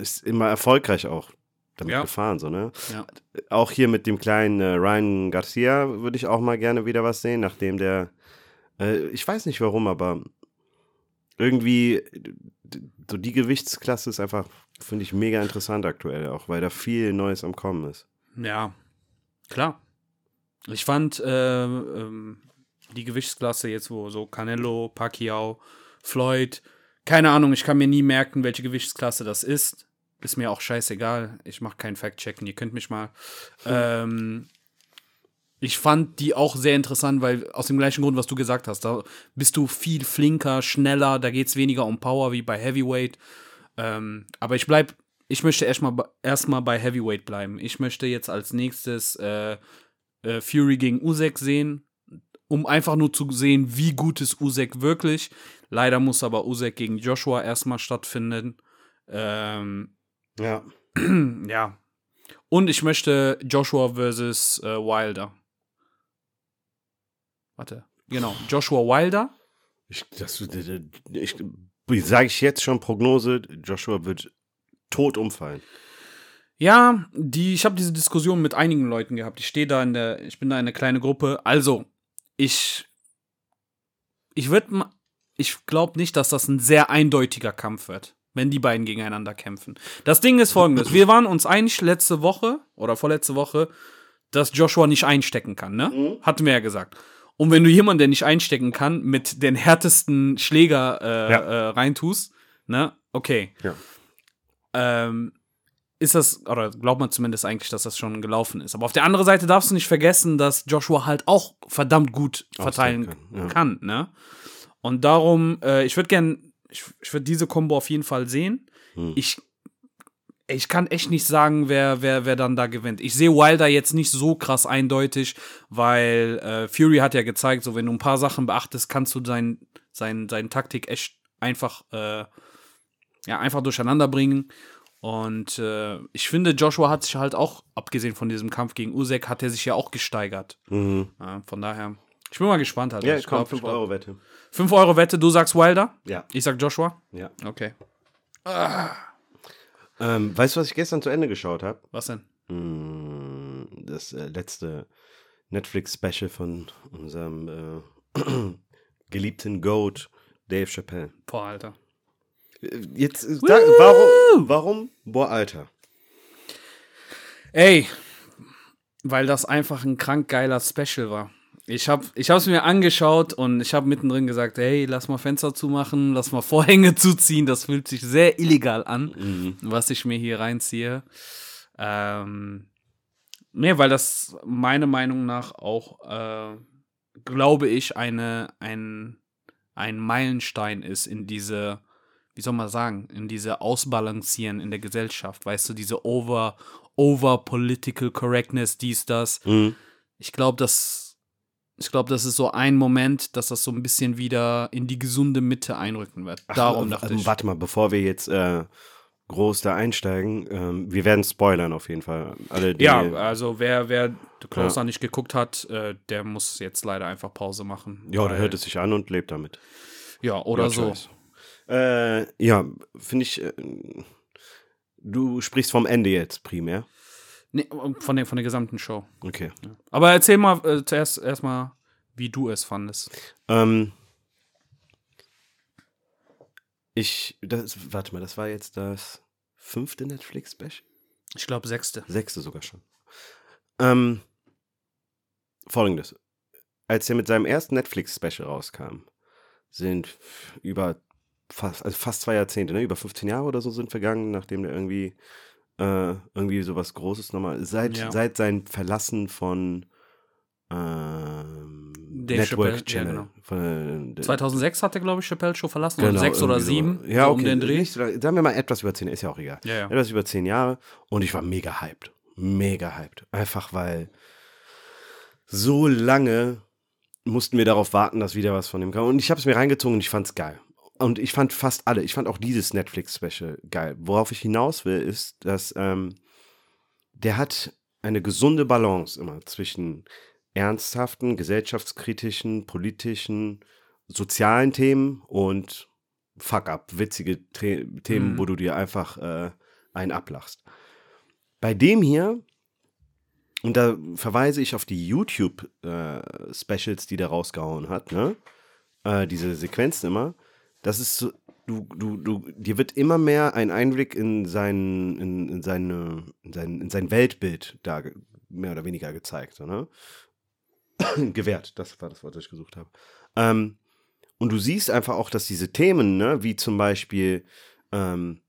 ist immer erfolgreich auch damit Ja. gefahren, so, ne? Ja. Auch hier mit dem kleinen äh, Ryan Garcia würde ich auch mal gerne wieder was sehen, nachdem der, äh, ich weiß nicht warum, aber irgendwie so die Gewichtsklasse ist einfach, finde ich, mega interessant aktuell, auch weil da viel Neues am Kommen ist. Ja, klar. Ich fand äh, ähm, die Gewichtsklasse jetzt, wo so Canelo, Pacquiao, Floyd, keine Ahnung, ich kann mir nie merken, welche Gewichtsklasse das ist. Ist mir auch scheißegal. Ich mache keinen Fact-Checken, ihr könnt mich mal. Ähm, ich fand die auch sehr interessant, weil aus dem gleichen Grund, was du gesagt hast, da bist du viel flinker, schneller, da geht es weniger um Power wie bei Heavyweight. Ähm, aber ich bleib, ich möchte erstmal erstmal bei Heavyweight bleiben. Ich möchte jetzt als nächstes äh, äh, Fury gegen Usyk sehen, um einfach nur zu sehen, wie gut ist Usyk wirklich. Leider muss aber Usyk gegen Joshua erstmal stattfinden. Ähm, Ja. [clears throat] ja. Und ich möchte Joshua versus äh, Wilder. Warte. Genau. Joshua Wilder. Ich, das, ich, ich sage ich jetzt schon Prognose, Joshua wird tot umfallen. Ja, die, ich habe diese Diskussion mit einigen Leuten gehabt. Ich stehe da in der, ich bin da in einer kleinen Gruppe. Also, ich, ich würde, ich glaube nicht, dass das ein sehr eindeutiger Kampf wird, wenn die beiden gegeneinander kämpfen. Das Ding ist folgendes: Wir waren uns einig letzte Woche oder vorletzte Woche, dass Joshua nicht einstecken kann, ne? Hatten wir ja gesagt. Und wenn du jemanden, der nicht einstecken kann, mit den härtesten Schläger äh, Ja. äh, reintust, ne? Okay. Ja. Ähm, ist das, oder glaubt man zumindest eigentlich, dass das schon gelaufen ist. Aber auf der anderen Seite darfst du nicht vergessen, dass Joshua halt auch verdammt gut verteilen kann, kann, ja. ne? Und darum, äh, ich würde gern, ich, ich würde diese Combo auf jeden Fall sehen. Hm. Ich, ich kann echt nicht sagen, wer, wer, wer dann da gewinnt. Ich sehe Wilder jetzt nicht so krass eindeutig, weil äh, Fury hat ja gezeigt, so wenn du ein paar Sachen beachtest, kannst du sein, sein, seine Taktik echt einfach, äh, ja, einfach durcheinander bringen. Und äh, ich finde, Joshua hat sich halt auch, abgesehen von diesem Kampf gegen Usyk, hat er sich ja auch gesteigert. Mhm. Ja, von daher, ich bin mal gespannt. Halt. Ja, ich ich komme glaub, 5 ich glaub- Euro Wette. 5 Euro Wette, du sagst Wilder, Ja, ich sag Joshua. ja. Okay. Ähm, weißt du, was ich gestern zu Ende geschaut habe? Was denn? Das äh, letzte Netflix-Special von unserem äh, [clears throat] geliebten Goat Dave Chappelle. Boah, Alter. Äh, Jetzt, äh, da, warum, warum? Boah, Alter. Ey, weil das einfach ein krank geiler Special war. Ich habe ich es mir angeschaut und ich habe mittendrin gesagt, hey, lass mal Fenster zumachen, lass mal [laughs] Vorhänge zuziehen. Das fühlt sich sehr illegal an, Mhm. was ich mir hier reinziehe. Ähm, nee, weil das meiner Meinung nach auch, äh, glaube ich, eine, ein, ein Meilenstein ist in diese, wie soll man sagen, in diese Ausbalancieren in der Gesellschaft. Weißt du, diese over, over political correctness, dies, das. Mhm. Ich glaube, das, ich glaube, das ist so ein Moment, dass das so ein bisschen wieder in die gesunde Mitte einrücken wird. Darum Ach, dachte ähm, ich. Warte mal, bevor wir jetzt äh, groß da einsteigen, ähm, wir werden spoilern auf jeden Fall. Alle, Ja, also wer, wer The Closer Ja. nicht geguckt hat, äh, der muss jetzt leider einfach Pause machen. ja, der hört es sich an und lebt damit. Ja, oder Ja, so. choice. Äh, ja, finde ich. Äh, du sprichst vom Ende jetzt primär. Nee, von, der, von der gesamten Show. Okay. Aber erzähl mal äh, zuerst erstmal, wie du es fandest. Ähm, ich, das, warte mal, das war jetzt das fünfte Netflix-Special? Ich glaube, sechste. Sechste sogar schon. Ähm, Folgendes. Als er mit seinem ersten Netflix-Special rauskam, sind über fast, also fast zwei Jahrzehnte, ne? über 15 Jahre oder so sind vergangen, nachdem der irgendwie, äh, irgendwie sowas Großes nochmal, seit, Ja. seit sein Verlassen von ähm, Dave Chappelle, Network ja, Channel. genau. Von, äh, 2006 hat er, glaube ich, Chappelle Show verlassen. Genau, oder sechs oder irgendwie so. sieben. Ja, so okay. um den Dreh. Nicht sagen wir mal etwas über zehn, ist ja auch egal. Ja, ja. Etwas über zehn Jahre und ich war mega hyped. Mega hyped. Einfach weil so lange mussten wir darauf warten, dass wieder was von ihm kam. Und ich habe es mir reingezogen und ich fand's geil. Und ich fand fast alle, ich fand auch dieses Netflix-Special geil. Worauf ich hinaus will, ist, dass ähm, der hat eine gesunde Balance immer zwischen ernsthaften, gesellschaftskritischen, politischen, sozialen Themen und Fuck-up, witzige The Themen, Mhm. wo du dir einfach äh, einen ablachst. Bei dem hier, und da verweise ich auf die YouTube-Specials, die der rausgehauen hat, ne? Äh, diese Sequenzen immer, das ist so, du, du, du, dir wird immer mehr ein Einblick in sein, in, in seine, in sein, in sein Weltbild da mehr oder weniger gezeigt, ne? [coughs] Gewährt, das war das Wort, das ich gesucht habe. Ähm, und du siehst einfach auch, dass diese Themen, ne, wie zum Beispiel ähm,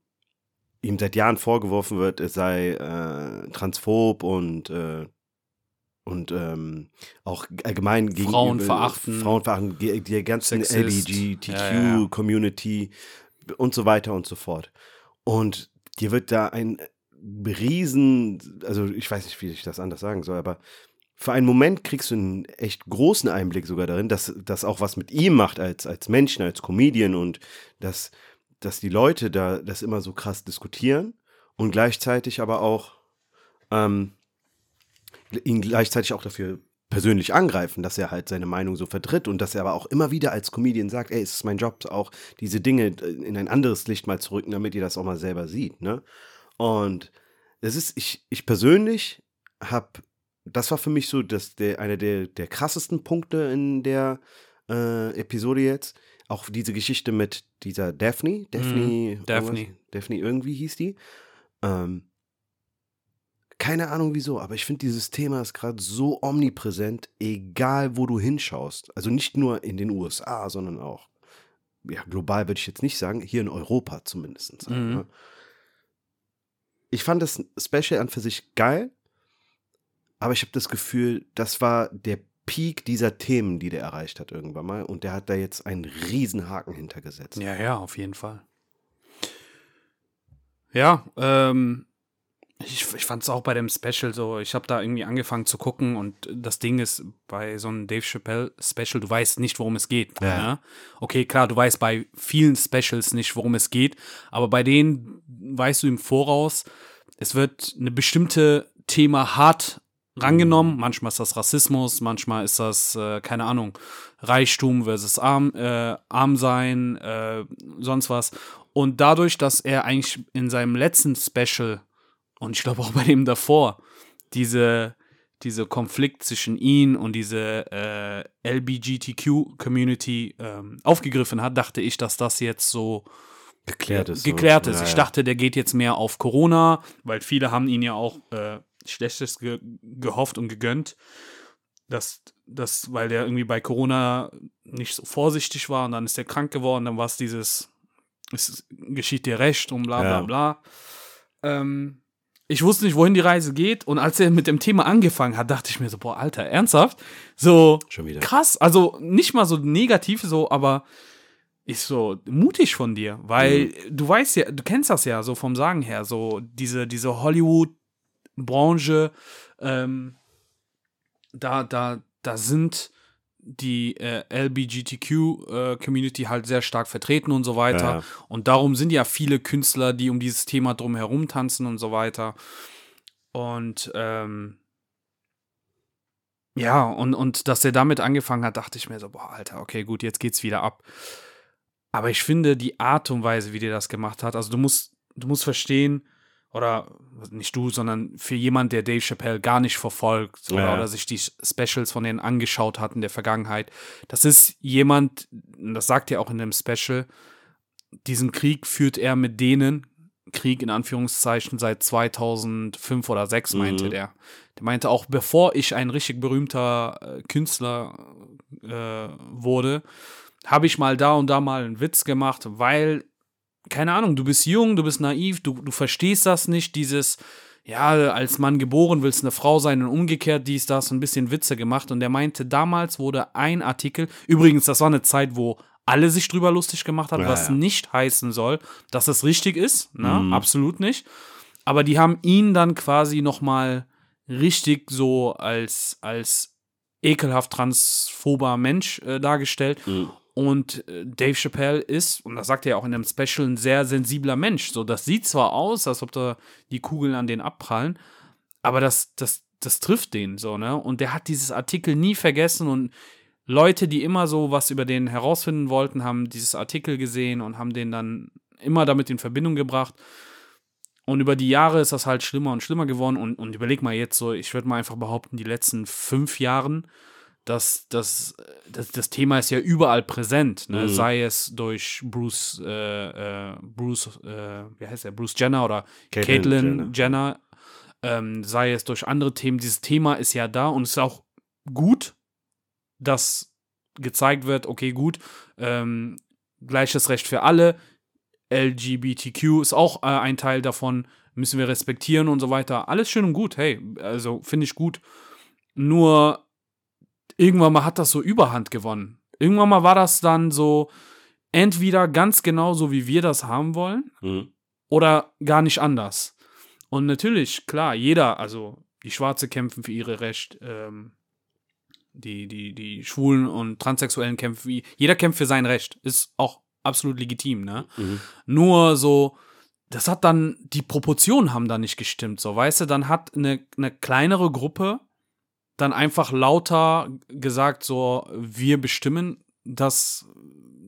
ihm seit Jahren vorgeworfen wird, er sei äh, transphob und äh, und ähm, auch allgemein gegen Frauen verachten. Frauen verachten, die ganzen Sexist. Ja, ja. LGBTQ-Community und so weiter und so fort. Und dir wird da ein riesen, also ich weiß nicht, wie ich das anders sagen soll, aber für einen Moment kriegst du einen echt großen Einblick sogar darin, dass das auch was mit ihm macht als, als Menschen, als Comedian und dass, dass die Leute da das immer so krass diskutieren und gleichzeitig aber auch ähm, ihn gleichzeitig auch dafür persönlich angreifen, dass er halt seine Meinung so vertritt und dass er aber auch immer wieder als Comedian sagt, ey, es ist mein Job, auch diese Dinge in ein anderes Licht mal zu rücken, damit ihr das auch mal selber sieht, ne? Und es ist, ich, ich persönlich habe, das war für mich so das, der, einer der, der krassesten Punkte in der äh, Episode jetzt. Auch diese Geschichte mit dieser Daphne, Daphne, Mhm, Daphne. irgendwas? Daphne irgendwie hieß die. Ähm, keine Ahnung wieso, aber ich finde, dieses Thema ist gerade so omnipräsent, egal wo du hinschaust. Also nicht nur in den USA, sondern auch, ja, global würde ich jetzt nicht sagen, hier in Europa zumindest. Mhm. Ne? Ich fand das Special an für sich geil, aber ich habe das Gefühl, das war der Peak dieser Themen, die der erreicht hat irgendwann mal. Und der hat da jetzt einen riesen Haken hintergesetzt. Ja, ja, auf jeden Fall. Ja, ähm, ich, ich fand es auch bei dem Special so, ich habe da irgendwie angefangen zu gucken und das Ding ist, bei so einem Dave Chappelle Special, du weißt nicht, worum es geht. Ja. Ne? Okay, klar, du weißt bei vielen Specials nicht, worum es geht, aber bei denen weißt du im Voraus, es wird eine bestimmte Thema hart rangenommen. Manchmal ist das Rassismus, manchmal ist das, äh, keine Ahnung, Reichtum versus Arm, äh, arm sein, äh, sonst was. Und dadurch, dass er eigentlich in seinem letzten Special und ich glaube auch bei dem davor diese, diese Konflikt zwischen ihn und diese äh, LBGTQ-Community ähm, aufgegriffen hat, dachte ich, dass das jetzt so Geklärt ist. geklärt so. ist. Ja, Ich dachte, der geht jetzt mehr auf Corona, weil viele haben ihn ja auch äh, Schlechtes ge gehofft und gegönnt, dass, dass, weil der irgendwie bei Corona nicht so vorsichtig war und dann ist er krank geworden, dann war es dieses, es geschieht dir recht und bla bla Ja. bla. Ähm, ich wusste nicht, wohin die Reise geht und als er mit dem Thema angefangen hat, dachte ich mir so, boah, Alter, ernsthaft? So, Schon wieder. krass, also nicht mal so negativ so, aber ist so mutig von dir, weil du weißt ja, du kennst das ja so vom Sagen her, so diese, diese Hollywood-Branche, ähm, da, da, da sind die äh, LBGTQ-Community halt sehr stark vertreten und so weiter. Ja. Und darum sind ja viele Künstler, die um dieses Thema drum herum tanzen und so weiter. Und ähm, ja, und, und dass er damit angefangen hat, dachte ich mir so, boah, Alter, okay, gut, jetzt geht's wieder ab. Aber ich finde die Art und Weise, wie der das gemacht hat, also du musst, du musst verstehen, oder nicht du, sondern für jemand, der Dave Chappelle gar nicht verfolgt oder, Ja. oder sich die Specials von denen angeschaut hat in der Vergangenheit, das ist jemand, das sagt er auch in dem Special, diesen Krieg führt er mit denen, Krieg in Anführungszeichen, seit 2005 oder 2006, meinte Mhm. der. Der meinte auch, bevor ich ein richtig berühmter äh, Künstler äh, wurde, habe ich mal da und da mal einen Witz gemacht, weil, keine Ahnung, du bist jung, du bist naiv, du, du verstehst das nicht, dieses, ja, als Mann geboren willst eine Frau sein und umgekehrt dies, das, ein bisschen Witze gemacht. Und er meinte, damals wurde ein Artikel, übrigens, das war eine Zeit, wo alle sich drüber lustig gemacht haben, Ja, was ja. nicht heißen soll, dass es richtig ist, ne? Mhm. absolut nicht. Aber die haben ihn dann quasi noch mal richtig so als, als ekelhaft transphober Mensch äh, dargestellt. Mhm. Und äh, Dave Chappelle ist, und das sagt er ja auch in einem Special, ein sehr sensibler Mensch. So, das sieht zwar aus, als ob da die Kugeln an den abprallen, aber das, das, das trifft den so, ne? Und der hat dieses Artikel nie vergessen und Leute, die immer so was über den herausfinden wollten, haben dieses Artikel gesehen und haben den dann immer damit in Verbindung gebracht. Und über die Jahre ist das halt schlimmer und schlimmer geworden. Und, und überleg mal jetzt so, ich würde mal einfach behaupten, die letzten fünf Jahren, dass das, das, das Thema ist ja überall präsent. Ne? Mhm. Sei es durch Bruce, äh, äh, Bruce, äh, wie heißt er, Bruce Jenner oder Caitlyn Caitlyn Jenner. Jenner, ähm, sei es durch andere Themen. Dieses Thema ist ja da und es ist auch gut, dass gezeigt wird, okay, gut, ähm, gleiches Recht für alle, LGBTQ ist auch äh, ein Teil davon, müssen wir respektieren und so weiter. Alles schön und gut, hey, also finde ich gut. Nur irgendwann mal hat das so Überhand gewonnen. Irgendwann mal war das dann so entweder ganz genau so, wie wir das haben wollen, Mhm. oder gar nicht anders. Und natürlich, klar, jeder, also die Schwarze kämpfen für ihre Recht, ähm, die, die, die Schwulen und Transsexuellen kämpfen, wie, jeder kämpft für sein Recht. Ist auch absolut legitim, ne? Mhm. Nur so, das hat dann, die Proportionen haben da nicht gestimmt, so, weißt du, dann hat eine, eine kleinere Gruppe dann einfach lauter gesagt, so, wir bestimmen das,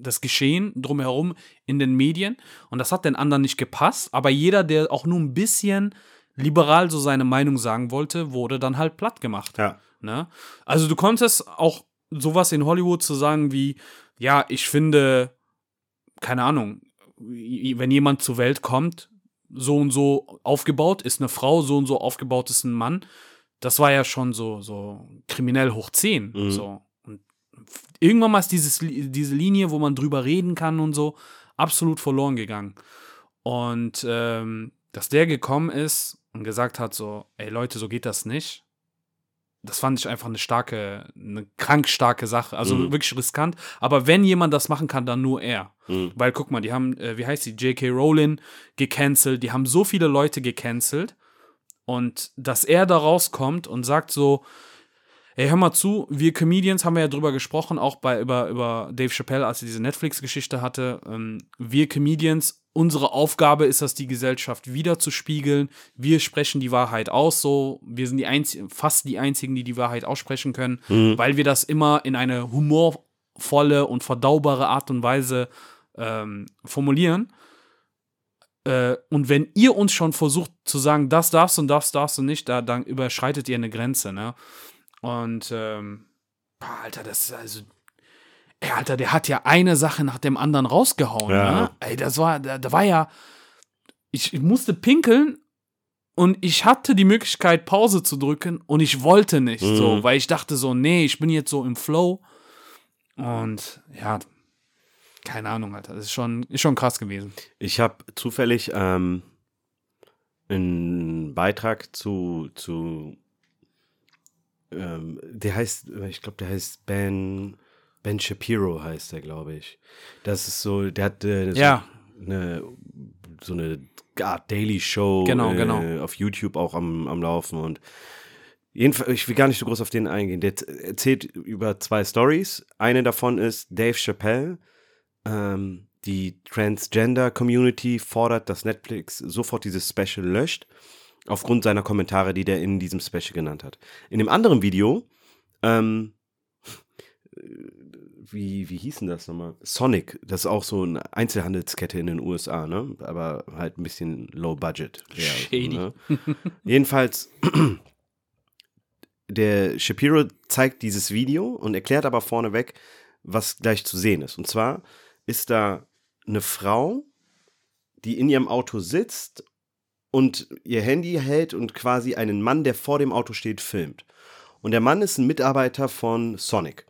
das Geschehen drumherum in den Medien und das hat den anderen nicht gepasst, aber jeder, der auch nur ein bisschen liberal so seine Meinung sagen wollte, wurde dann halt platt gemacht. Ja. Ne? Also du konntest auch sowas in Hollywood zu sagen wie, ja, ich finde, keine Ahnung, wenn jemand zur Welt kommt, so und so aufgebaut ist eine Frau, so und so aufgebaut ist ein Mann, das war ja schon so, so kriminell hoch 10. Mhm. So. Und irgendwann mal ist dieses, diese Linie, wo man drüber reden kann und so, absolut verloren gegangen. Und ähm, dass der gekommen ist und gesagt hat, so, ey Leute, so geht das nicht. Das fand ich einfach eine starke, eine krank starke Sache. Also Mhm. wirklich riskant. Aber wenn jemand das machen kann, dann nur er. Mhm. Weil guck mal, die haben, äh, wie heißt die, J.K. Rowling gecancelt. Die haben so viele Leute gecancelt. Und dass er da rauskommt und sagt so, ey, hör mal zu, wir Comedians haben wir ja drüber gesprochen, auch bei, über, über Dave Chappelle, als er diese Netflix-Geschichte hatte. Ähm, wir Comedians, unsere Aufgabe ist es, die Gesellschaft wiederzuspiegeln. Wir sprechen die Wahrheit aus, so. Wir sind die einzigen, fast die einzigen, die die Wahrheit aussprechen können, Mhm. weil wir das immer in eine humorvolle und verdaubare Art und Weise ähm, formulieren. Äh, und wenn ihr uns schon versucht zu sagen, das darfst und das darfst du nicht, da, dann überschreitet ihr eine Grenze, ne? Und, ähm, Alter, das ist also. Ey, Alter, der hat ja eine Sache nach dem anderen rausgehauen, Ja. ne? Ey, das war, da, da war ja. Ich, ich musste pinkeln Und ich hatte die Möglichkeit, Pause zu drücken und ich wollte nicht Mhm. so, weil ich dachte so, nee, ich bin jetzt so im Flow. Und ja, keine Ahnung, Alter. Das ist schon, ist schon krass gewesen. Ich habe zufällig ähm, einen Beitrag zu, zu ähm, der heißt, ich glaube, der heißt Ben, Ben Shapiro heißt der, glaube ich. Das ist so, der hat äh, so Ja. eine, so eine Art Daily Show Genau, äh, genau. auf YouTube auch am, am Laufen und Jedenfalls, ich will gar nicht so groß auf den eingehen. Der erzählt über zwei Stories. Eine davon ist Dave Chappelle. Ähm, die Transgender-Community fordert, dass Netflix sofort dieses Special löscht, aufgrund seiner Kommentare, die der in diesem Special genannt hat. In dem anderen Video, ähm, wie, wie hieß denn das nochmal? Sonic, das ist auch so eine Einzelhandelskette in den USA, ne? Aber halt ein bisschen low budget. eher, Shady. Ne? [laughs] Jedenfalls, der Shapiro zeigt dieses Video und erklärt aber vorneweg, was gleich zu sehen ist. Und zwar ist da eine Frau, die in ihrem Auto sitzt und ihr Handy hält und quasi einen Mann, der vor dem Auto steht, filmt. Und der Mann ist ein Mitarbeiter von Sonic.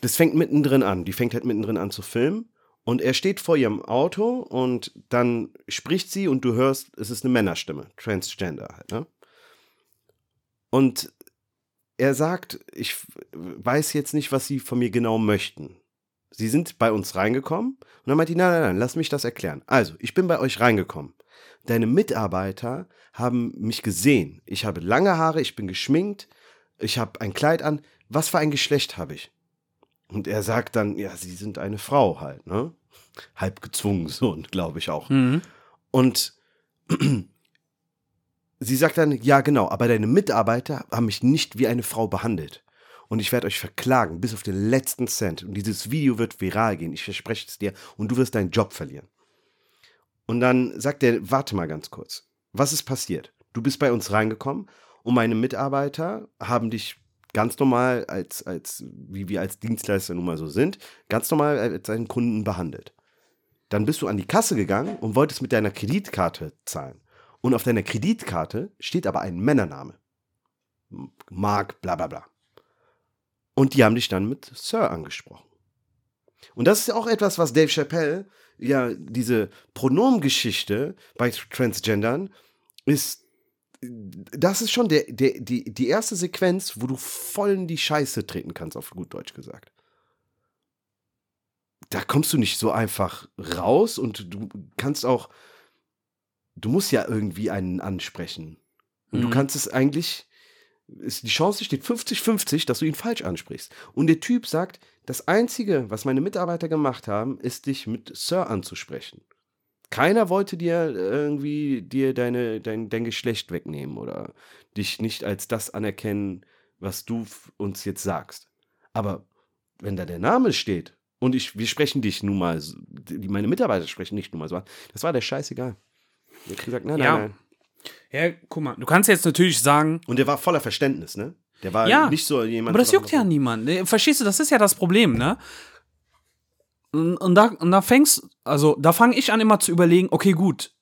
Das fängt mittendrin an. Die fängt halt mittendrin an zu filmen. Und er steht vor ihrem Auto und dann spricht sie und du hörst, es ist eine Männerstimme. Transgender halt, ne? Und er sagt, ich weiß jetzt nicht, was sie von mir genau möchten. Sie sind bei uns reingekommen und dann meint die, nein, nein, nein, lass mich das erklären. Also, ich bin bei euch reingekommen. Deine Mitarbeiter haben mich gesehen. Ich habe lange Haare, ich bin geschminkt, ich habe ein Kleid an. Was für ein Geschlecht habe ich? Und er sagt dann, ja, sie sind eine Frau halt, ne? Halb gezwungen, so, [laughs] glaube ich auch. Mhm. Und [clears throat] sie sagt dann, ja genau, aber deine Mitarbeiter haben mich nicht wie eine Frau behandelt. Und ich werde euch verklagen bis auf den letzten Cent. Und dieses Video wird viral gehen, ich verspreche es dir. Und du wirst deinen Job verlieren. Und dann sagt er, warte mal ganz kurz. Was ist passiert? Du bist bei uns reingekommen und meine Mitarbeiter haben dich ganz normal als, als, wie wir als Dienstleister nun mal so sind, ganz normal als einen Kunden behandelt. Dann bist du an die Kasse gegangen und wolltest mit deiner Kreditkarte zahlen. Und auf deiner Kreditkarte steht aber ein Männername. Mark, bla bla bla. Und die haben dich dann mit Sir angesprochen. Und das ist ja auch etwas, was Dave Chappelle, ja, diese Pronomengeschichte bei Transgendern ist, das ist schon der, der, die, die erste Sequenz, wo du voll in die Scheiße treten kannst, auf gut Deutsch gesagt da kommst du nicht so einfach raus und du kannst auch, du musst ja irgendwie einen ansprechen. Und du Mhm. kannst es eigentlich, die Chance steht 50-50, dass du ihn falsch ansprichst. Und der Typ sagt, das Einzige, was meine Mitarbeiter gemacht haben, ist dich mit Sir anzusprechen. Keiner wollte dir irgendwie dir deine, dein, dein Geschlecht wegnehmen oder dich nicht als das anerkennen, was du uns jetzt sagst. Aber wenn da der Name steht und ich, wir sprechen dich nun mal, meine Mitarbeiter sprechen nicht nun mal so an, das war der scheißegal. Hat gesagt, nein, nein, Ja. nein. Ja, guck mal, du kannst jetzt natürlich sagen, Und der war voller Verständnis, ne? Der war Ja, nicht so jemand. aber das juckt ja niemand. Ne? Verstehst du, das ist ja das Problem, ne? Und, und, da, und da fängst, also da fange ich an immer zu überlegen, okay, gut,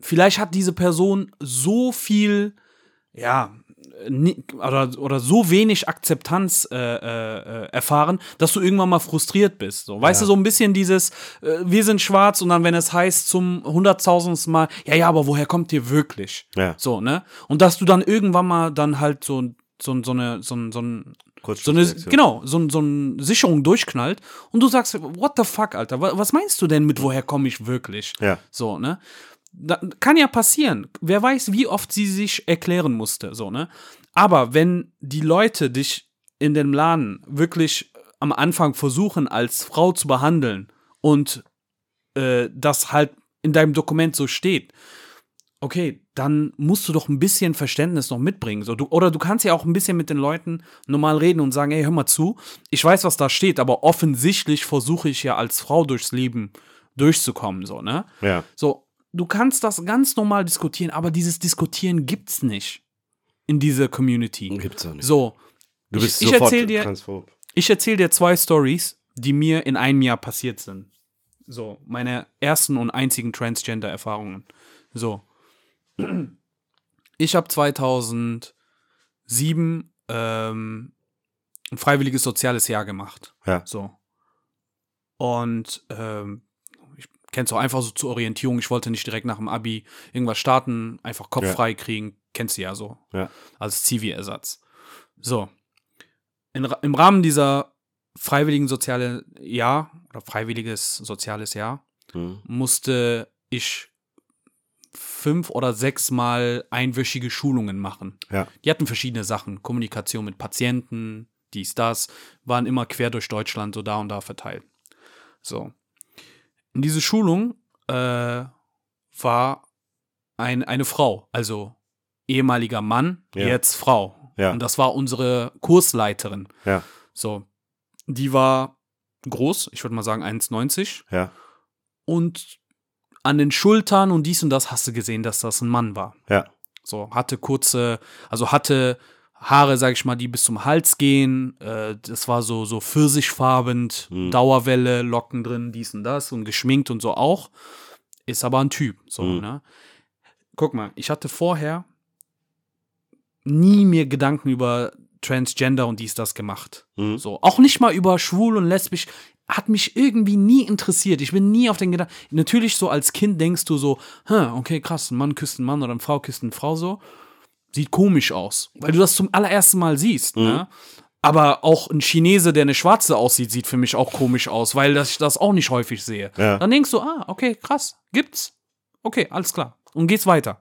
vielleicht hat diese Person so viel, ja, oder, oder so wenig Akzeptanz äh, äh, äh, erfahren, dass du irgendwann mal frustriert bist. So. Weißt Ja. du, so ein bisschen dieses, äh, wir sind schwarz und dann, wenn es heißt zum hunderttausendsten Mal, ja, ja, aber woher kommt ihr wirklich? Ja, So, ne? Und dass du dann irgendwann mal dann halt so, so, so eine, so, so, ein- so eine, genau, so, so eine Sicherung durchknallt und du sagst, what the fuck, Alter, wa- was meinst du denn mit, woher komme ich wirklich? Ja. So, ne? Da, kann ja passieren. Wer weiß, wie oft sie sich erklären musste, so, ne? Aber wenn die Leute dich in dem Laden wirklich am Anfang versuchen, als Frau zu behandeln und äh, das halt in deinem Dokument so steht, okay, dann musst du doch ein bisschen Verständnis noch mitbringen. So, du, oder du kannst ja auch ein bisschen mit den Leuten normal reden und sagen, ey, hör mal zu, ich weiß, was da steht, aber offensichtlich versuche ich ja als Frau durchs Leben durchzukommen, so, ne? Ja. So, du kannst das ganz normal diskutieren, aber dieses Diskutieren gibt's nicht in dieser Community. Gibt's auch nicht. So, du bist ich, ich sofort erzähl dir, transphob. ich erzähle dir zwei Stories, die mir in einem Jahr passiert sind. So, meine ersten und einzigen Transgender-Erfahrungen. So. Ich habe 2007 ähm, ein freiwilliges soziales Jahr gemacht. Ja. So. Und ähm, ich kenn's auch einfach so zur Orientierung. Ich wollte nicht direkt nach dem Abi irgendwas starten, einfach Kopf Ja. frei kriegen. Kennst du ja so. Ja. Als Zivi-Ersatz. So. In, Im Rahmen dieser freiwilligen soziale Jahr oder freiwilliges soziales Jahr Mhm. musste ich fünf oder sechs Mal einwöchige Schulungen machen. Ja. Die hatten verschiedene Sachen. Kommunikation mit Patienten, dies, das, waren immer quer durch Deutschland so da und da verteilt. So. In diese Schulung äh, war ein, eine Frau, also ehemaliger Mann, Ja. jetzt Frau. Ja. Und das war unsere Kursleiterin. Ja. So. Die war groß, ich würde mal sagen 1,90 Ja. und an den Schultern und dies und das hast du gesehen, dass das ein Mann war. Ja. So, hatte kurze, also hatte Haare, sag ich mal, die bis zum Hals gehen. Äh, das war so, so pfirsichfarbend, Mhm. Dauerwelle, Locken drin, dies und das und geschminkt und so auch. Ist aber ein Typ. So, Mhm. ne? Guck mal, ich hatte vorher nie mir Gedanken über Transgender und dies, das gemacht. Mhm. So, auch nicht mal über schwul und lesbisch. Hat mich irgendwie nie interessiert. Ich bin nie auf den Gedanken. Natürlich, so als Kind denkst du so, hm, okay, krass, ein Mann küsst einen Mann oder eine Frau küsst eine Frau so. Sieht komisch aus. Weil du das zum allerersten Mal siehst, ne? Aber auch ein Chinese, der eine Schwarze aussieht, sieht für mich auch komisch aus, weil das, ich das auch nicht häufig sehe. Ja. Dann denkst du, ah, okay, krass, gibt's. Okay, alles klar. Und geht's weiter.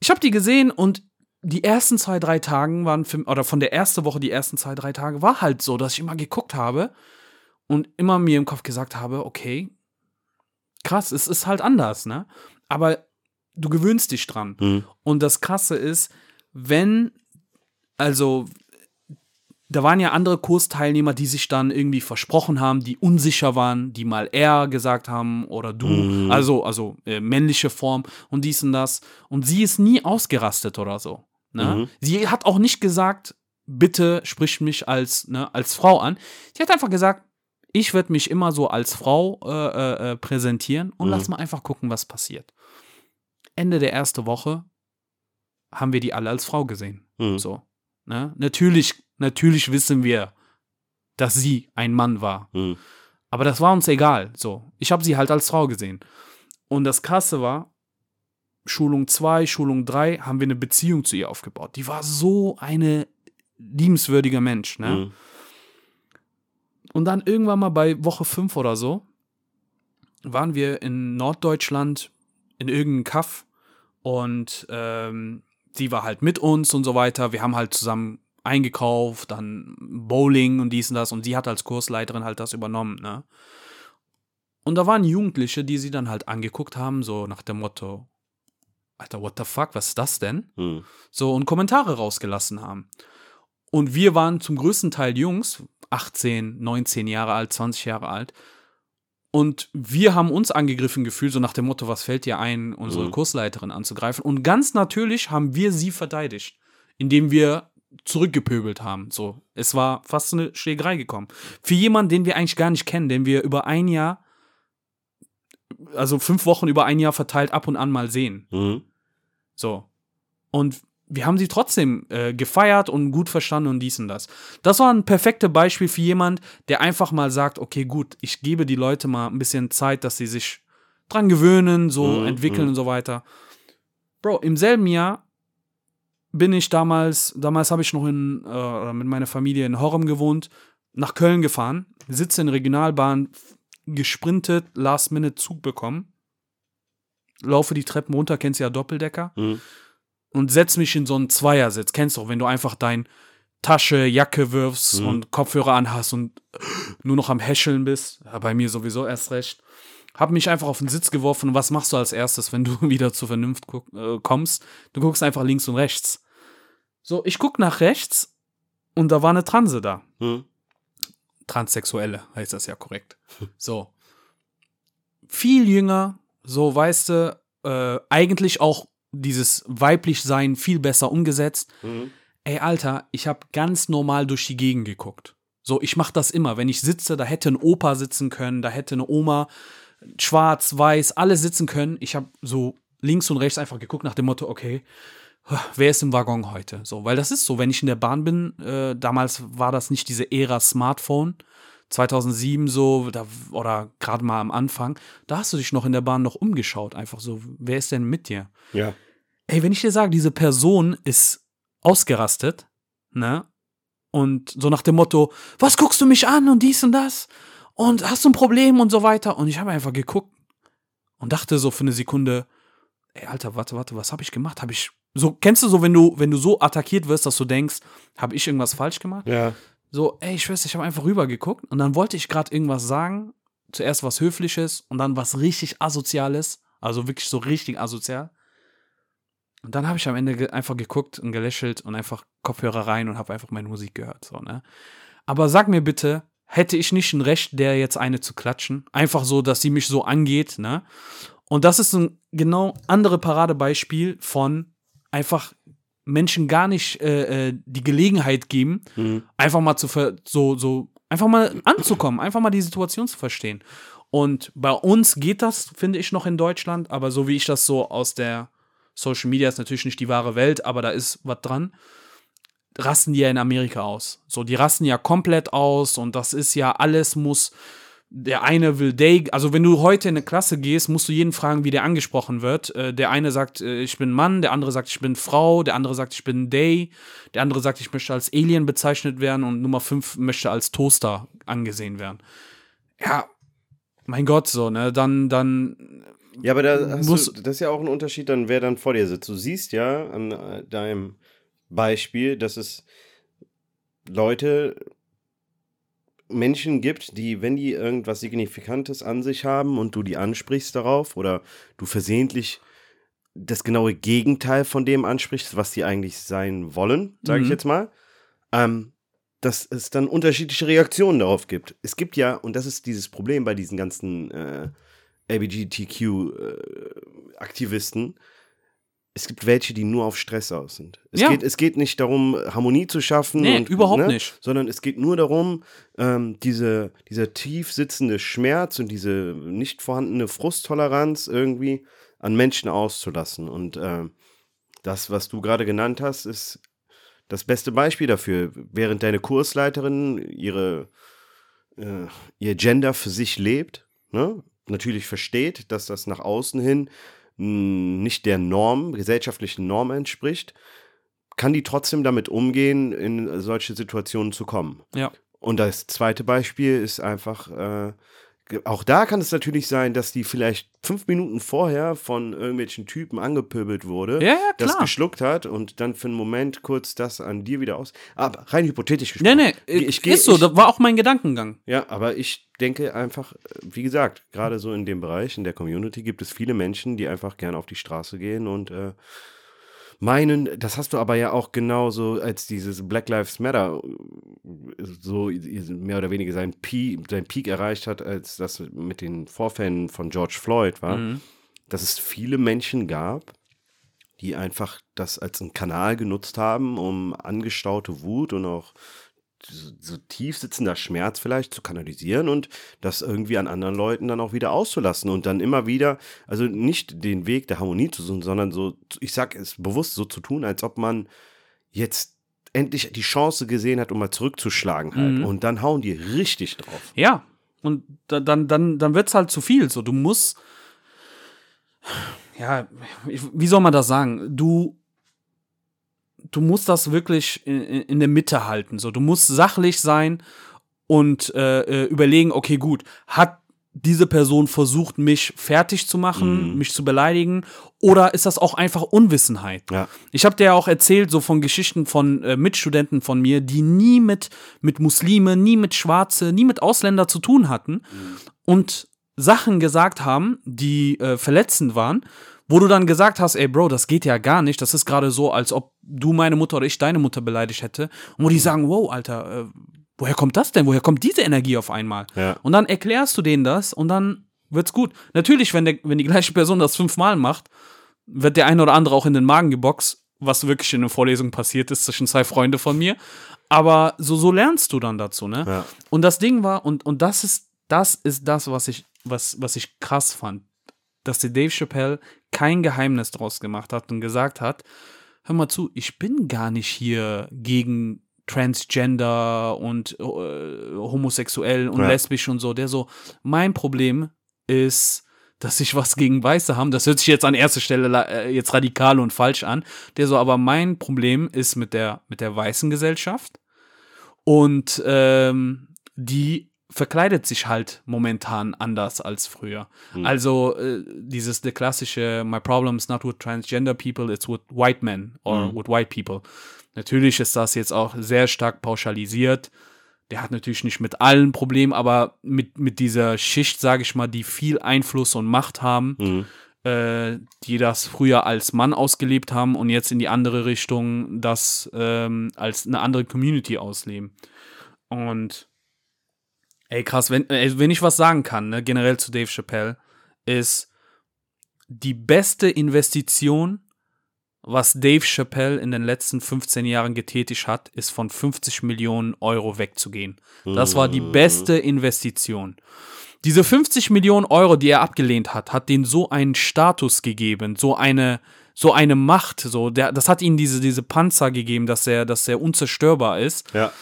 Ich habe die gesehen und die ersten zwei, drei Tagen waren für, oder von der ersten Woche, die ersten zwei, drei Tage war halt so, dass ich immer geguckt habe und immer mir im Kopf gesagt habe, okay, krass, es ist halt anders, ne? Aber du gewöhnst dich dran. Mhm. Und das Krasse ist, wenn, also, da waren ja andere Kursteilnehmer, die sich dann irgendwie versprochen haben, die unsicher waren, die mal er gesagt haben oder du, Mhm. also, also äh, männliche Form und dies und das. Und sie ist nie ausgerastet oder so. Ne? Mhm. Sie hat auch nicht gesagt, bitte sprich mich als, ne, als Frau an. Sie hat einfach gesagt, ich werde mich immer so als Frau äh, äh, äh, präsentieren und Mhm. lass mal einfach gucken, was passiert. Ende der ersten Woche haben wir die alle als Frau gesehen. Mhm. So. Ne? Natürlich, natürlich wissen wir, dass sie ein Mann war. Mhm. Aber das war uns egal. So. Ich habe sie halt als Frau gesehen. Und das Krasse war, Schulung 2, Schulung 3 haben wir eine Beziehung zu ihr aufgebaut. Die war so eine liebenswürdiger Mensch. Ne? Mhm. Und dann irgendwann mal bei Woche 5 oder so waren wir in Norddeutschland in irgendeinem Kaff und ähm, sie war halt mit uns und so weiter. Wir haben halt zusammen eingekauft, dann Bowling und dies und das und sie hat als Kursleiterin halt das übernommen, ne? Und da waren Jugendliche, die sie dann halt angeguckt haben, so nach dem Motto, Alter, what the fuck, was ist das denn? Mhm. so und Kommentare rausgelassen haben. Und wir waren zum größten Teil Jungs, 18, 19 Jahre alt, 20 Jahre alt. Und wir haben uns angegriffen gefühlt, so nach dem Motto, was fällt dir ein, unsere Mhm. Kursleiterin anzugreifen. Und ganz natürlich haben wir sie verteidigt, indem wir zurückgepöbelt haben. So, es war fast eine Schlägerei gekommen. Für jemanden, den wir eigentlich gar nicht kennen, den wir über ein Jahr, also fünf Wochen über ein Jahr verteilt ab und an mal sehen. Mhm. So. Und wir haben sie trotzdem äh, gefeiert und gut verstanden und dies und das. Das war ein perfektes Beispiel für jemand, der einfach mal sagt, okay, gut, ich gebe die Leute mal ein bisschen Zeit, dass sie sich dran gewöhnen, so Mhm, entwickeln mhm. und so weiter. Bro, im selben Jahr bin ich damals, damals habe ich noch in, äh, mit meiner Familie in Horrem gewohnt, nach Köln gefahren, sitze in Regionalbahn, gesprintet, Last-Minute-Zug bekommen, laufe die Treppen runter, kennst ja Doppeldecker, Mhm. Und setz mich in so einen Zweiersitz. Kennst du, auch, wenn du einfach dein Tasche, Jacke wirfst Mhm. und Kopfhörer anhast und nur noch am Häscheln bist. Ja, bei mir sowieso erst recht. Hab mich einfach auf den Sitz geworfen und was machst du als erstes, wenn du [laughs] wieder zur Vernunft guck, äh, kommst? Du guckst einfach links und rechts. So, ich guck nach rechts und da war eine Transe da. Mhm. Transsexuelle heißt das ja korrekt. [laughs] So. Viel jünger, so weißt du, äh, eigentlich auch dieses weiblich sein viel besser umgesetzt. Mhm. Ey, Alter, ich habe ganz normal durch die Gegend geguckt. So, ich mache das immer. Wenn ich sitze, da hätte ein Opa sitzen können, da hätte eine Oma, schwarz, weiß, alle sitzen können. Ich habe so links und rechts einfach geguckt nach dem Motto, okay, wer ist im Waggon heute? So, weil das ist so, wenn ich in der Bahn bin, äh, damals war das nicht diese Ära Smartphone, 2007 so, da, oder gerade mal am Anfang, da hast du dich noch in der Bahn noch umgeschaut, einfach so, wer ist denn mit dir? Ja. Ey, wenn ich dir sage, diese Person ist ausgerastet, ne? Und so nach dem Motto, was guckst du mich an und dies und das? Und hast du ein Problem und so weiter? Und ich habe einfach geguckt und dachte so für eine Sekunde, ey, Alter, warte, warte, was habe ich gemacht? Habe ich so kennst du so, wenn du wenn du so attackiert wirst, dass du denkst, habe ich irgendwas falsch gemacht? Ja. So, ey, Schwester, ich habe einfach rübergeguckt und dann wollte ich gerade irgendwas sagen, zuerst was höfliches und dann was richtig asoziales, also wirklich so richtig asozial. Und dann habe ich am Ende ge einfach geguckt und gelächelt und einfach Kopfhörer rein und habe einfach meine Musik gehört. So, ne? Aber sag mir bitte, hätte ich nicht ein Recht, der jetzt eine zu klatschen? Einfach so, dass sie mich so angeht, ne? Und das ist ein genau andere Paradebeispiel von einfach Menschen gar nicht äh, äh die Gelegenheit geben, mhm. einfach mal zu so so einfach mal anzukommen, einfach mal die Situation zu verstehen. Und bei uns geht das, finde ich, noch in Deutschland, aber so wie ich das so aus der Social Media ist natürlich nicht die wahre Welt, aber da ist was dran. Rasten die ja in Amerika aus. So, die rasten ja komplett aus und das ist ja, alles muss. Der eine will Day, also wenn du heute in eine Klasse gehst, musst du jeden fragen, wie der angesprochen wird. Äh, der eine sagt, äh, ich bin Mann, der andere sagt, ich bin Frau, der andere sagt, ich bin Day, der andere sagt, ich möchte als Alien bezeichnet werden und Nummer 5 möchte als Toaster angesehen werden. Ja, mein Gott, so, ne, dann, dann ja, aber da hast muss, du, das ist ja auch ein Unterschied, dann wer dann vor dir sitzt. Du siehst ja an äh, deinem Beispiel, dass es Leute, Menschen gibt, die, wenn die irgendwas Signifikantes an sich haben und du die ansprichst darauf oder du versehentlich das genaue Gegenteil von dem ansprichst, was die eigentlich sein wollen, sage mhm. ich jetzt mal, ähm, dass es dann unterschiedliche Reaktionen darauf gibt. Es gibt ja, und das ist dieses Problem bei diesen ganzen äh, LGBTQ-Aktivisten. Äh, es gibt welche, die nur auf Stress aus sind. Es, ja. geht, es geht nicht darum, Harmonie zu schaffen. Nee, und, überhaupt ne, nicht. Sondern es geht nur darum, ähm, diese, dieser tief sitzende Schmerz und diese nicht vorhandene Frusttoleranz irgendwie an Menschen auszulassen. Und äh, das, was du gerade genannt hast, ist das beste Beispiel dafür. Während deine Kursleiterin ihre, äh, ihr Gender für sich lebt, ne? natürlich versteht, dass das nach außen hin nicht der Norm, gesellschaftlichen Norm entspricht, kann die trotzdem damit umgehen, in solche Situationen zu kommen. Ja. Und das zweite Beispiel ist einfach äh, auch da kann es natürlich sein, dass die vielleicht fünf Minuten vorher von irgendwelchen Typen angepöbelt wurde, ja, ja, das geschluckt hat und dann für einen Moment kurz das an dir wieder aus. Aber rein hypothetisch gesprochen. Nee, nee, ich, ist so, ich, das war auch mein Gedankengang. Ja, aber ich denke einfach, wie gesagt, gerade so in dem Bereich, in der Community gibt es viele Menschen, die einfach gerne auf die Straße gehen und äh, meinen, das hast du aber ja auch genauso, als dieses Black Lives Matter so mehr oder weniger seinen Peak, seinen Peak erreicht hat, als das mit den Vorfällen von George Floyd war, mhm. dass es viele Menschen gab, die einfach das als einen Kanal genutzt haben, um angestaute Wut und auch so tief sitzender Schmerz vielleicht zu kanalisieren und das irgendwie an anderen Leuten dann auch wieder auszulassen und dann immer wieder, also nicht den Weg der Harmonie zu suchen, sondern so, ich sag es bewusst so zu tun, als ob man jetzt endlich die Chance gesehen hat, um mal zurückzuschlagen halt. Mhm. Und dann hauen die richtig drauf. Ja. Und dann, dann, dann wird es halt zu viel. So, du musst. Ja, wie soll man das sagen? Du du musst das wirklich in, in, der Mitte halten. So, du musst sachlich sein und äh, äh, überlegen, okay, gut, hat diese Person versucht, mich fertig zu machen, mhm. mich zu beleidigen, oder ist das auch einfach Unwissenheit? Ja. Ich habe dir ja auch erzählt, so von Geschichten von äh, Mitstudenten von mir, die nie mit, mit Muslime, nie mit Schwarze, nie mit Ausländer zu tun hatten mhm. und Sachen gesagt haben, die äh, verletzend waren wo du dann gesagt hast, ey Bro, das geht ja gar nicht. Das ist gerade so, als ob du meine Mutter oder ich deine Mutter beleidigt hätte. Und wo die sagen, wow, Alter, äh, woher kommt das denn? Woher kommt diese Energie auf einmal? Ja. Und dann erklärst du denen das und dann wird's gut. Natürlich, wenn, der, wenn die gleiche Person das fünfmal macht, wird der eine oder andere auch in den Magen geboxt, was wirklich in einer Vorlesung passiert ist zwischen zwei Freunden von mir. Aber so, so lernst du dann dazu, ne? Ja. Und das Ding war, und, und das ist, das ist das, was ich, was, was ich krass fand dass der Dave Chappelle kein Geheimnis draus gemacht hat und gesagt hat, hör mal zu, ich bin gar nicht hier gegen Transgender und äh, homosexuell und Ja. lesbisch und so. Der so, mein Problem ist, dass ich was gegen Weiße haben. Das hört sich jetzt an erster Stelle äh, jetzt radikal und falsch an. Der so, aber mein Problem ist mit der, mit der weißen Gesellschaft. Und ähm, die verkleidet sich halt momentan anders als früher. Also äh, dieses der klassische My problem is not with transgender people, it's with white men or with white people. Natürlich ist das jetzt auch sehr stark pauschalisiert. Der hat natürlich nicht mit allen Problemen, aber mit, mit dieser Schicht, sage ich mal, die viel Einfluss und Macht haben, Mhm. äh, die das früher als Mann ausgelebt haben und jetzt in die andere Richtung das ähm, als eine andere Community ausleben. Und ey, krass, wenn, ey, wenn ich was sagen kann, ne, generell zu Dave Chappelle, ist die beste Investition, was Dave Chappelle in den letzten 15 Jahren getätigt hat, ist von 50 Millionen Euro wegzugehen. Das war die beste Investition. Diese 50 Millionen Euro, die er abgelehnt hat, hat denen so einen Status gegeben, so eine, so eine Macht, so, der, das hat ihnen diese, diese Panzer gegeben, dass er, dass er unzerstörbar ist. Ja.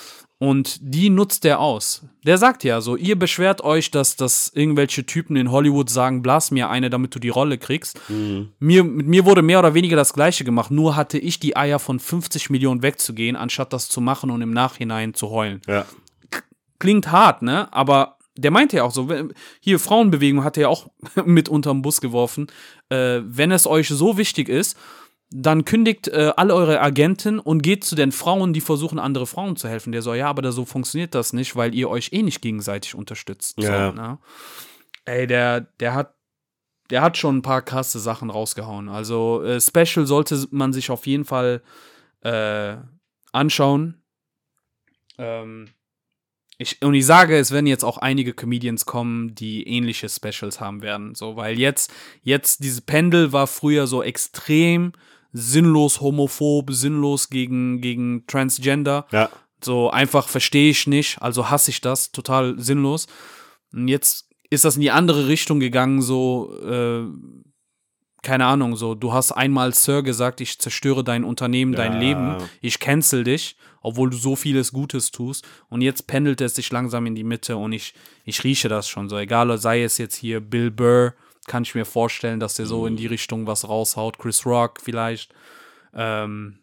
Und die nutzt er aus. Der sagt ja so, ihr beschwert euch, dass, dass irgendwelche Typen in Hollywood sagen, blas mir eine, damit du die Rolle kriegst. Mir, mit mir wurde mehr oder weniger das Gleiche gemacht, nur hatte ich die Eier von 50 Millionen wegzugehen, anstatt das zu machen und im Nachhinein zu heulen. Ja. Klingt hart, ne? Aber der meinte ja auch so, hier Frauenbewegung hat er ja auch [laughs] mit unterm Bus geworfen. Äh, wenn es euch so wichtig ist, dann kündigt äh, alle eure Agenten und geht zu den Frauen, die versuchen, andere Frauen zu helfen. Der so, ja, aber da so funktioniert das nicht, weil ihr euch eh nicht gegenseitig unterstützt. Ja. So, ne? Ey, der, der hat, der hat schon ein paar krasse Sachen rausgehauen. Also äh, Special sollte man sich auf jeden Fall äh, anschauen. Ähm, ich, und ich sage, es werden jetzt auch einige Comedians kommen, die ähnliche Specials haben werden. So, weil jetzt, jetzt, diese Pendel war früher so extrem sinnlos homophob, sinnlos gegen, gegen Transgender. Ja. So einfach verstehe ich nicht, also hasse ich das, total sinnlos. Und jetzt ist das in die andere Richtung gegangen, so, äh, keine Ahnung, so, du hast einmal Sir gesagt, ich zerstöre dein Unternehmen, dein Ja. Leben, ich cancel dich, obwohl du so vieles Gutes tust. Und jetzt pendelt es sich langsam in die Mitte und ich, ich rieche das schon so. Egal, sei es jetzt hier Bill Burr, kann ich mir vorstellen, dass der so Mhm. in die Richtung was raushaut. Chris Rock vielleicht. Ähm,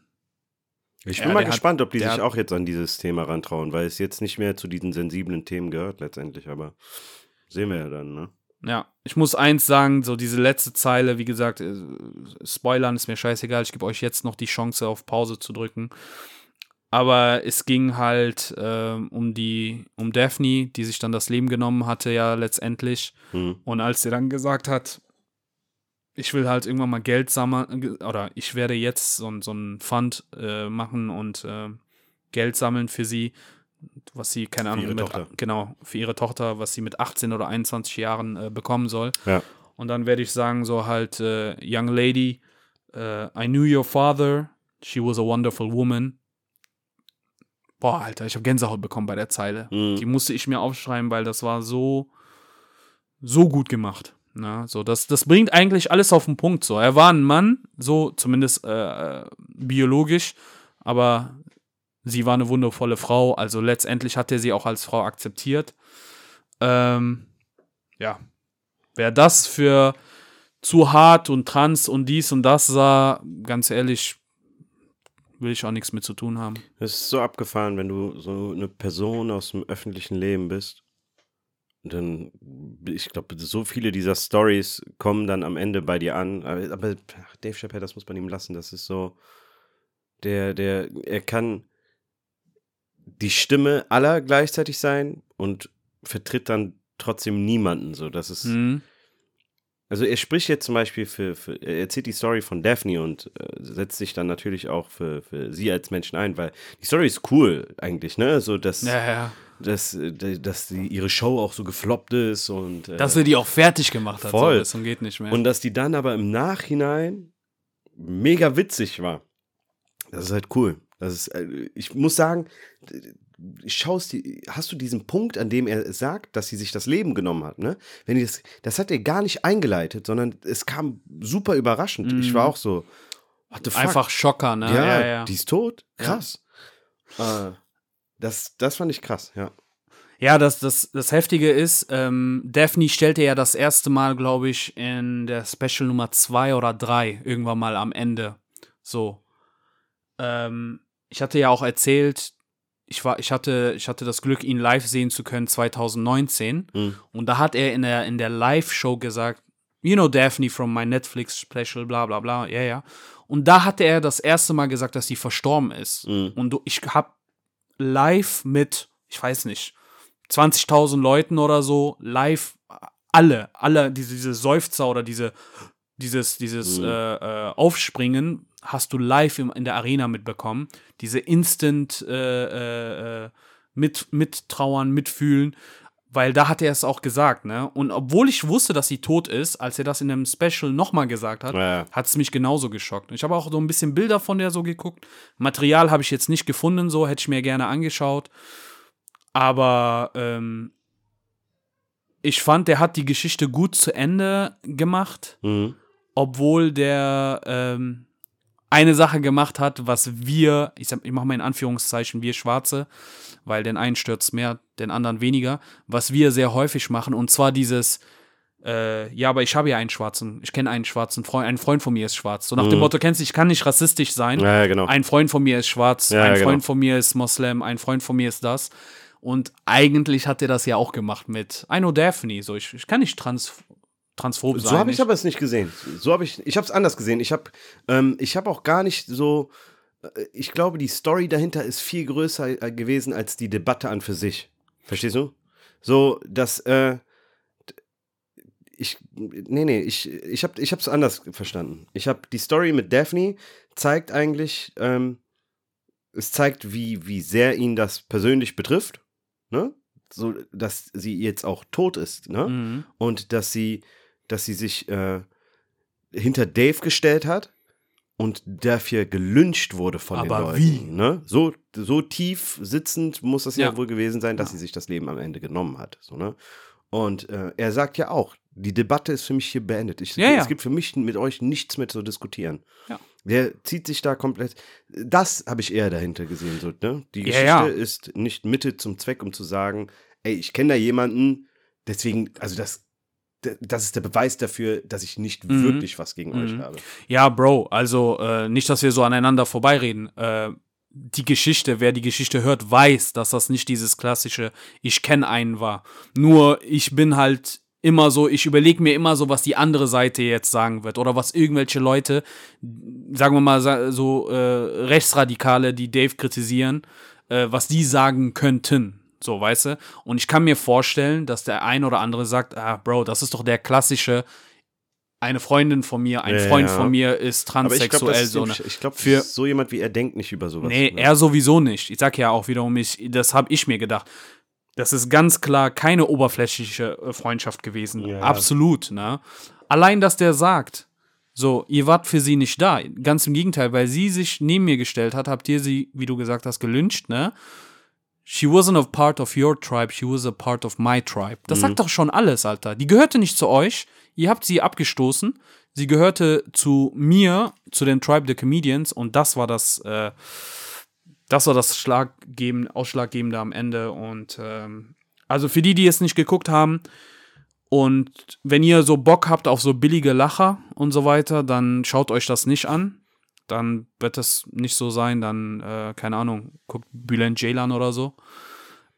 Ich Ja, bin mal der hat- gespannt, ob die sich hat- auch jetzt an dieses Thema rantrauen, weil es jetzt nicht mehr zu diesen sensiblen Themen gehört letztendlich, aber sehen wir ja dann, ne? Ja, ich muss eins sagen, so diese letzte Zeile, wie gesagt, äh, Spoilern ist mir scheißegal, ich gebe euch jetzt noch die Chance auf Pause zu drücken. Aber es ging halt ähm, um die, um Daphne, die sich dann das Leben genommen hatte, ja letztendlich. Hm. Und als sie dann gesagt hat, ich will halt irgendwann mal Geld sammeln, oder ich werde jetzt so, ein- so ein Fund äh, machen und äh, Geld sammeln für sie, was sie, keine Ahnung, ihre mit, genau, für ihre Tochter, was sie mit 18 oder 21 Jahren äh, bekommen soll. Ja. Und dann werde ich sagen, so halt, äh, Young Lady, äh, I knew your father, she was a wonderful woman. Boah, Alter, ich habe Gänsehaut bekommen bei der Zeile. Mhm. Die musste ich mir aufschreiben, weil das war so, so gut gemacht. Na, so, das, das bringt eigentlich alles auf den Punkt. So, er war ein Mann, so zumindest äh, äh, biologisch, aber sie war eine wundervolle Frau. Also letztendlich hat er sie auch als Frau akzeptiert. Ähm, ja, wer das für zu hart und trans und dies und das sah, ganz ehrlich, will ich auch nichts mit zu tun haben. Es ist so abgefahren, wenn du so eine Person aus dem öffentlichen Leben bist. Dann, ich glaube, so viele dieser Stories kommen dann am Ende bei dir an. Aber, aber ach, Dave Chappelle, das muss man ihm lassen. Das ist so, der, der, er kann die Stimme aller gleichzeitig sein und vertritt dann trotzdem niemanden. So, das ist, Mhm. Also er spricht jetzt zum Beispiel für, für er erzählt die Story von Daphne und äh, setzt sich dann natürlich auch für, für sie als Menschen ein, weil die Story ist cool eigentlich, ne? So dass, Ja, ja. dass, äh, dass die, ihre Show auch so gefloppt ist und äh, Dass er die auch fertig gemacht hat. Voll. So, das geht nicht mehr. und dass die dann aber im Nachhinein mega witzig war. Das ist halt cool. Das ist, äh, ich muss sagen, schaust, die, hast du diesen Punkt, an dem er sagt, dass sie sich das Leben genommen hat, ne? Wenn das, das hat er gar nicht eingeleitet, sondern es kam super überraschend. Ich war auch so, what the fuck? Einfach Schocker, ne? ja, ja, ja. die ist tot? Krass. Äh, das, das fand ich krass, ja. Ja, das, das, das Heftige ist, ähm, Daphne stellte ja das erste Mal, glaube ich, in der Special Nummer zwei oder drei irgendwann mal am Ende. So. Ähm, ich hatte ja auch erzählt, ich, war, ich, hatte, ich hatte das Glück, ihn live sehen zu können 2019. Mhm. Und da hat er in der, in der Live-Show gesagt, you know Daphne from my Netflix Special, bla bla bla, ja, ja. Und da hatte er das erste Mal gesagt, dass sie verstorben ist. Mhm. Und ich hab live mit, ich weiß nicht, 20.000 Leuten oder so, live, alle, alle, diese, diese Seufzer oder diese, dieses, dieses Mhm. äh, äh, Aufspringen hast du live im, in der Arena mitbekommen. Diese Instant äh, äh, äh, mit, mittrauern, mitfühlen, weil da hat er es auch gesagt, ne? Und obwohl ich wusste, dass sie tot ist, als er das in einem Special nochmal gesagt hat, Ja, ja. hat es mich genauso geschockt. Ich habe auch so ein bisschen Bilder von der so geguckt. Material habe ich jetzt nicht gefunden, so hätte ich mir gerne angeschaut. Aber ähm, ich fand, der hat die Geschichte gut zu Ende gemacht, Mhm. Obwohl der ähm, eine Sache gemacht hat, was wir, ich, sag- ich mache mal in Anführungszeichen, wir Schwarze, weil den einen stürzt mehr, den anderen weniger, was wir sehr häufig machen, und zwar dieses, äh, ja, aber ich habe ja einen schwarzen, ich kenne einen schwarzen Freund, ein Freund von mir ist schwarz. So nach dem Mhm. Motto, kennst du, ich kann nicht rassistisch sein. Ja, ja, genau. Ein Freund von mir ist schwarz, Ja, ein ja, Freund genau. von mir ist Moslem, ein Freund von mir ist das. Und eigentlich hat er das ja auch gemacht mit I know Daphne. So, ich, ich kann nicht trans, transphob sein. So habe ich aber es nicht gesehen. So habe ich, ich habe es anders gesehen. Ich habe, ähm, ich habe auch gar nicht so. äh, Ich glaube, die Story dahinter ist viel größer äh, gewesen als die Debatte an für sich. Verstehst du? So, dass äh, ich, nee, nee, ich, ich habe, ich habe es anders verstanden. Ich habe die Story mit Daphne zeigt eigentlich, ähm, es zeigt, wie, wie sehr ihn das persönlich betrifft, ne? So, dass sie jetzt auch tot ist, ne? Mhm. und dass sie, dass sie sich äh, hinter Dave gestellt hat und dafür gelyncht wurde von Aber den Leuten. wie? Ne? So, so tief sitzend muss das ja, Ja. wohl gewesen sein, dass Ja. sie sich das Leben am Ende genommen hat. So, ne? Und äh, er sagt ja auch, die Debatte ist für mich hier beendet. Ich, Ja. Es gibt für mich mit euch nichts mehr zu diskutieren. Ja. Der zieht sich da komplett. Das habe ich eher dahinter gesehen. So, ne? Die Geschichte ist nicht Mitte zum Zweck, um zu sagen, ey, ich kenne da jemanden, deswegen, also das, das ist der Beweis dafür, dass ich nicht Mhm. wirklich was gegen euch Mhm. habe. Ja, Bro, also äh, nicht, dass wir so aneinander vorbeireden. Äh, die Geschichte, wer die Geschichte hört, weiß, dass das nicht dieses klassische Ich kenne einen war. Nur ich bin halt immer so, ich überlege mir immer so, was die andere Seite jetzt sagen wird oder was irgendwelche Leute, sagen wir mal so äh, Rechtsradikale, die Dave kritisieren, äh, was die sagen könnten. So, weißt du? Und ich kann mir vorstellen, dass der ein oder andere sagt, ah, Bro, das ist doch der klassische, eine Freundin von mir, ein Ja, Freund ja. von mir ist Aber ich glaube, transsexuell. so, ne? ich glaub, Für- so jemand wie er denkt nicht über sowas. Nee, ne? er sowieso nicht. Ich sag ja auch wiederum, ich, das habe ich mir gedacht. Das ist ganz klar keine oberflächliche äh, Freundschaft gewesen. Ja. Absolut, ne? Allein, dass der sagt, so, ihr wart für sie nicht da. Ganz im Gegenteil, weil sie sich neben mir gestellt hat, habt ihr sie, wie du gesagt hast, gelyncht, ne? She wasn't a part of your tribe, she was a part of my tribe. Das sagt doch schon alles, Alter. Die gehörte nicht zu euch. Ihr habt sie abgestoßen. Sie gehörte zu mir, zu den Tribe the Comedians und das war das, äh, das war das Schlaggeben, Ausschlaggebende am Ende. Und ähm, also für die, die es nicht geguckt haben, und wenn ihr so Bock habt auf so billige Lacher und so weiter, dann schaut euch das nicht an. Dann wird es nicht so sein, dann, äh, keine Ahnung, guckt Bülent Ceylan oder so.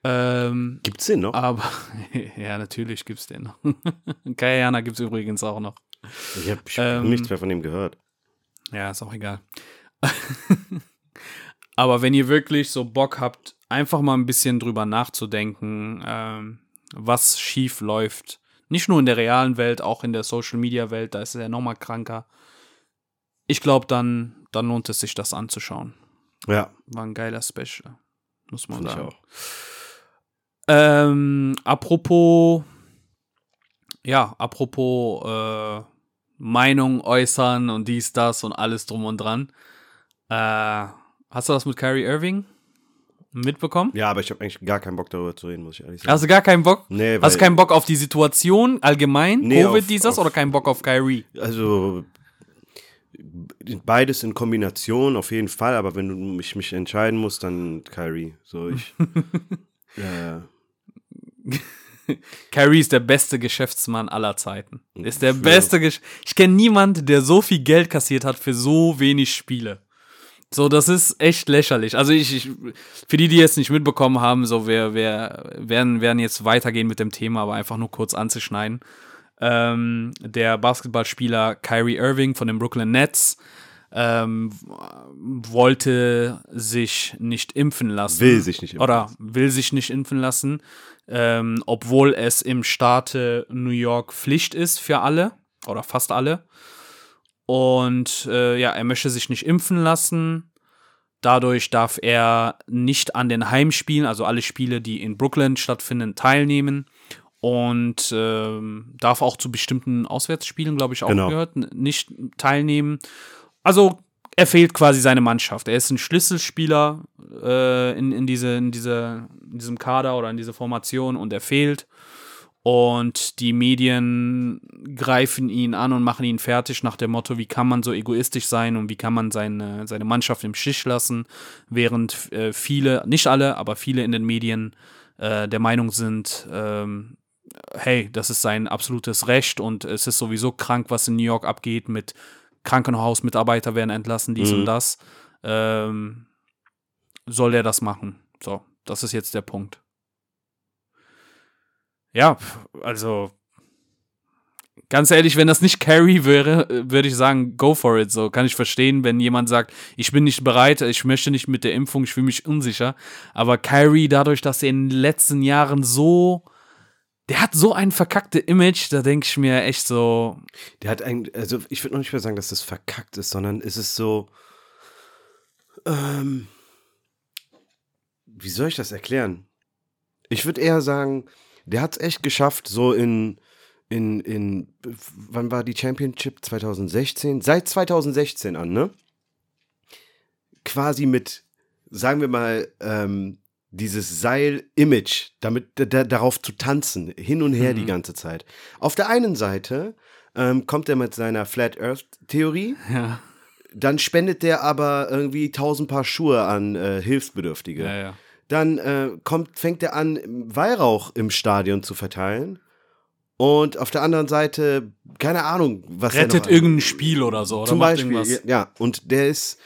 Ähm, Gibt's den noch? aber, [laughs] ja, natürlich gibt's den noch. [laughs] Kayana gibt's übrigens auch noch. ich habe ähm, nichts mehr von dem gehört. Ja, ist auch egal. [laughs] Aber wenn ihr wirklich so Bock habt, einfach mal ein bisschen drüber nachzudenken, ähm, was schief läuft, nicht nur in der realen Welt, auch in der Social Media Welt, da ist es ja nochmal kranker. Ich glaube, dann, dann lohnt es sich, das anzuschauen. Ja, War ein geiler Special. Muss man finde ich sagen. auch. Ähm, apropos, ja, apropos äh, Meinung äußern und dies, das und alles drum und dran. Äh, hast du das mit Kyrie Irving? mitbekommen? Ja, aber ich habe eigentlich gar keinen Bock darüber zu reden, muss ich ehrlich sagen. Hast du gar keinen Bock? Nee, Hast du weil- keinen Bock auf die Situation allgemein, Nee, Covid, auf- dieses, auf- oder keinen Bock auf Kyrie? Also beides in Kombination auf jeden Fall, aber wenn du mich, mich entscheiden musst, dann Kyrie. So ich. [laughs] äh, [laughs] Kyrie ist der beste Geschäftsmann aller Zeiten. Ist der beste Gesch Ich kenne niemanden, der so viel Geld kassiert hat für so wenig Spiele. So, das ist echt lächerlich. Also ich, ich für die, die jetzt nicht mitbekommen haben, so wir, wir werden, werden jetzt weitergehen mit dem Thema, aber einfach nur kurz anzuschneiden. Ähm, der Basketballspieler Kyrie Irving von den Brooklyn Nets ähm, wollte sich nicht impfen lassen. Will sich nicht impfen Oder will sich nicht impfen lassen, ähm, obwohl es im Staate New York Pflicht ist für alle oder fast alle. Und äh, ja, er möchte sich nicht impfen lassen. Dadurch darf er nicht an den Heimspielen, also alle Spiele, die in Brooklyn stattfinden, teilnehmen. Und ähm, darf auch zu bestimmten Auswärtsspielen, glaube ich, auch Genau. gehört, nicht teilnehmen. Also er fehlt quasi seine Mannschaft. Er ist ein Schlüsselspieler äh, in, in, diese, in, diese, in diesem Kader oder in dieser Formation und er fehlt. Und die Medien greifen ihn an und machen ihn fertig nach dem Motto, wie kann man so egoistisch sein und wie kann man seine, seine Mannschaft im Stich lassen, während äh, viele, nicht alle, aber viele in den Medien äh, der Meinung sind, ähm, hey, das ist sein absolutes Recht und es ist sowieso krank, was in New York abgeht mit Krankenhausmitarbeiter werden entlassen, dies Mhm. und das. Ähm, soll der das machen? So, das ist jetzt der Punkt. Ja, also ganz ehrlich, wenn das nicht Carrie wäre, würde ich sagen, go for it. So kann ich verstehen, wenn jemand sagt, ich bin nicht bereit, ich möchte nicht mit der Impfung, ich fühle mich unsicher. Aber Kyrie, dadurch, dass er in den letzten Jahren so, der hat so ein verkackte Image, da denke ich mir echt so, der hat eigentlich, also ich würde noch nicht mehr sagen, dass das verkackt ist, sondern es ist so. Ähm, wie soll ich das erklären? Ich würde eher sagen, der hat es echt geschafft, so in, in, in, wann war die Championship? 2016? Seit 2016 an, ne? Quasi mit, sagen wir mal, ähm, dieses Seil-Image, damit da, da, darauf zu tanzen, hin und her die ganze Zeit. Auf der einen Seite ähm, kommt er mit seiner Flat Earth-Theorie, ja, dann spendet der aber irgendwie tausend Paar Schuhe an äh, Hilfsbedürftige. ja, ja. Dann äh, kommt, fängt er an, Weihrauch im Stadion zu verteilen. Und auf der anderen Seite, keine Ahnung, was er Rettet noch- irgendein Spiel oder so. Oder Zum Beispiel, ja. Und der ist,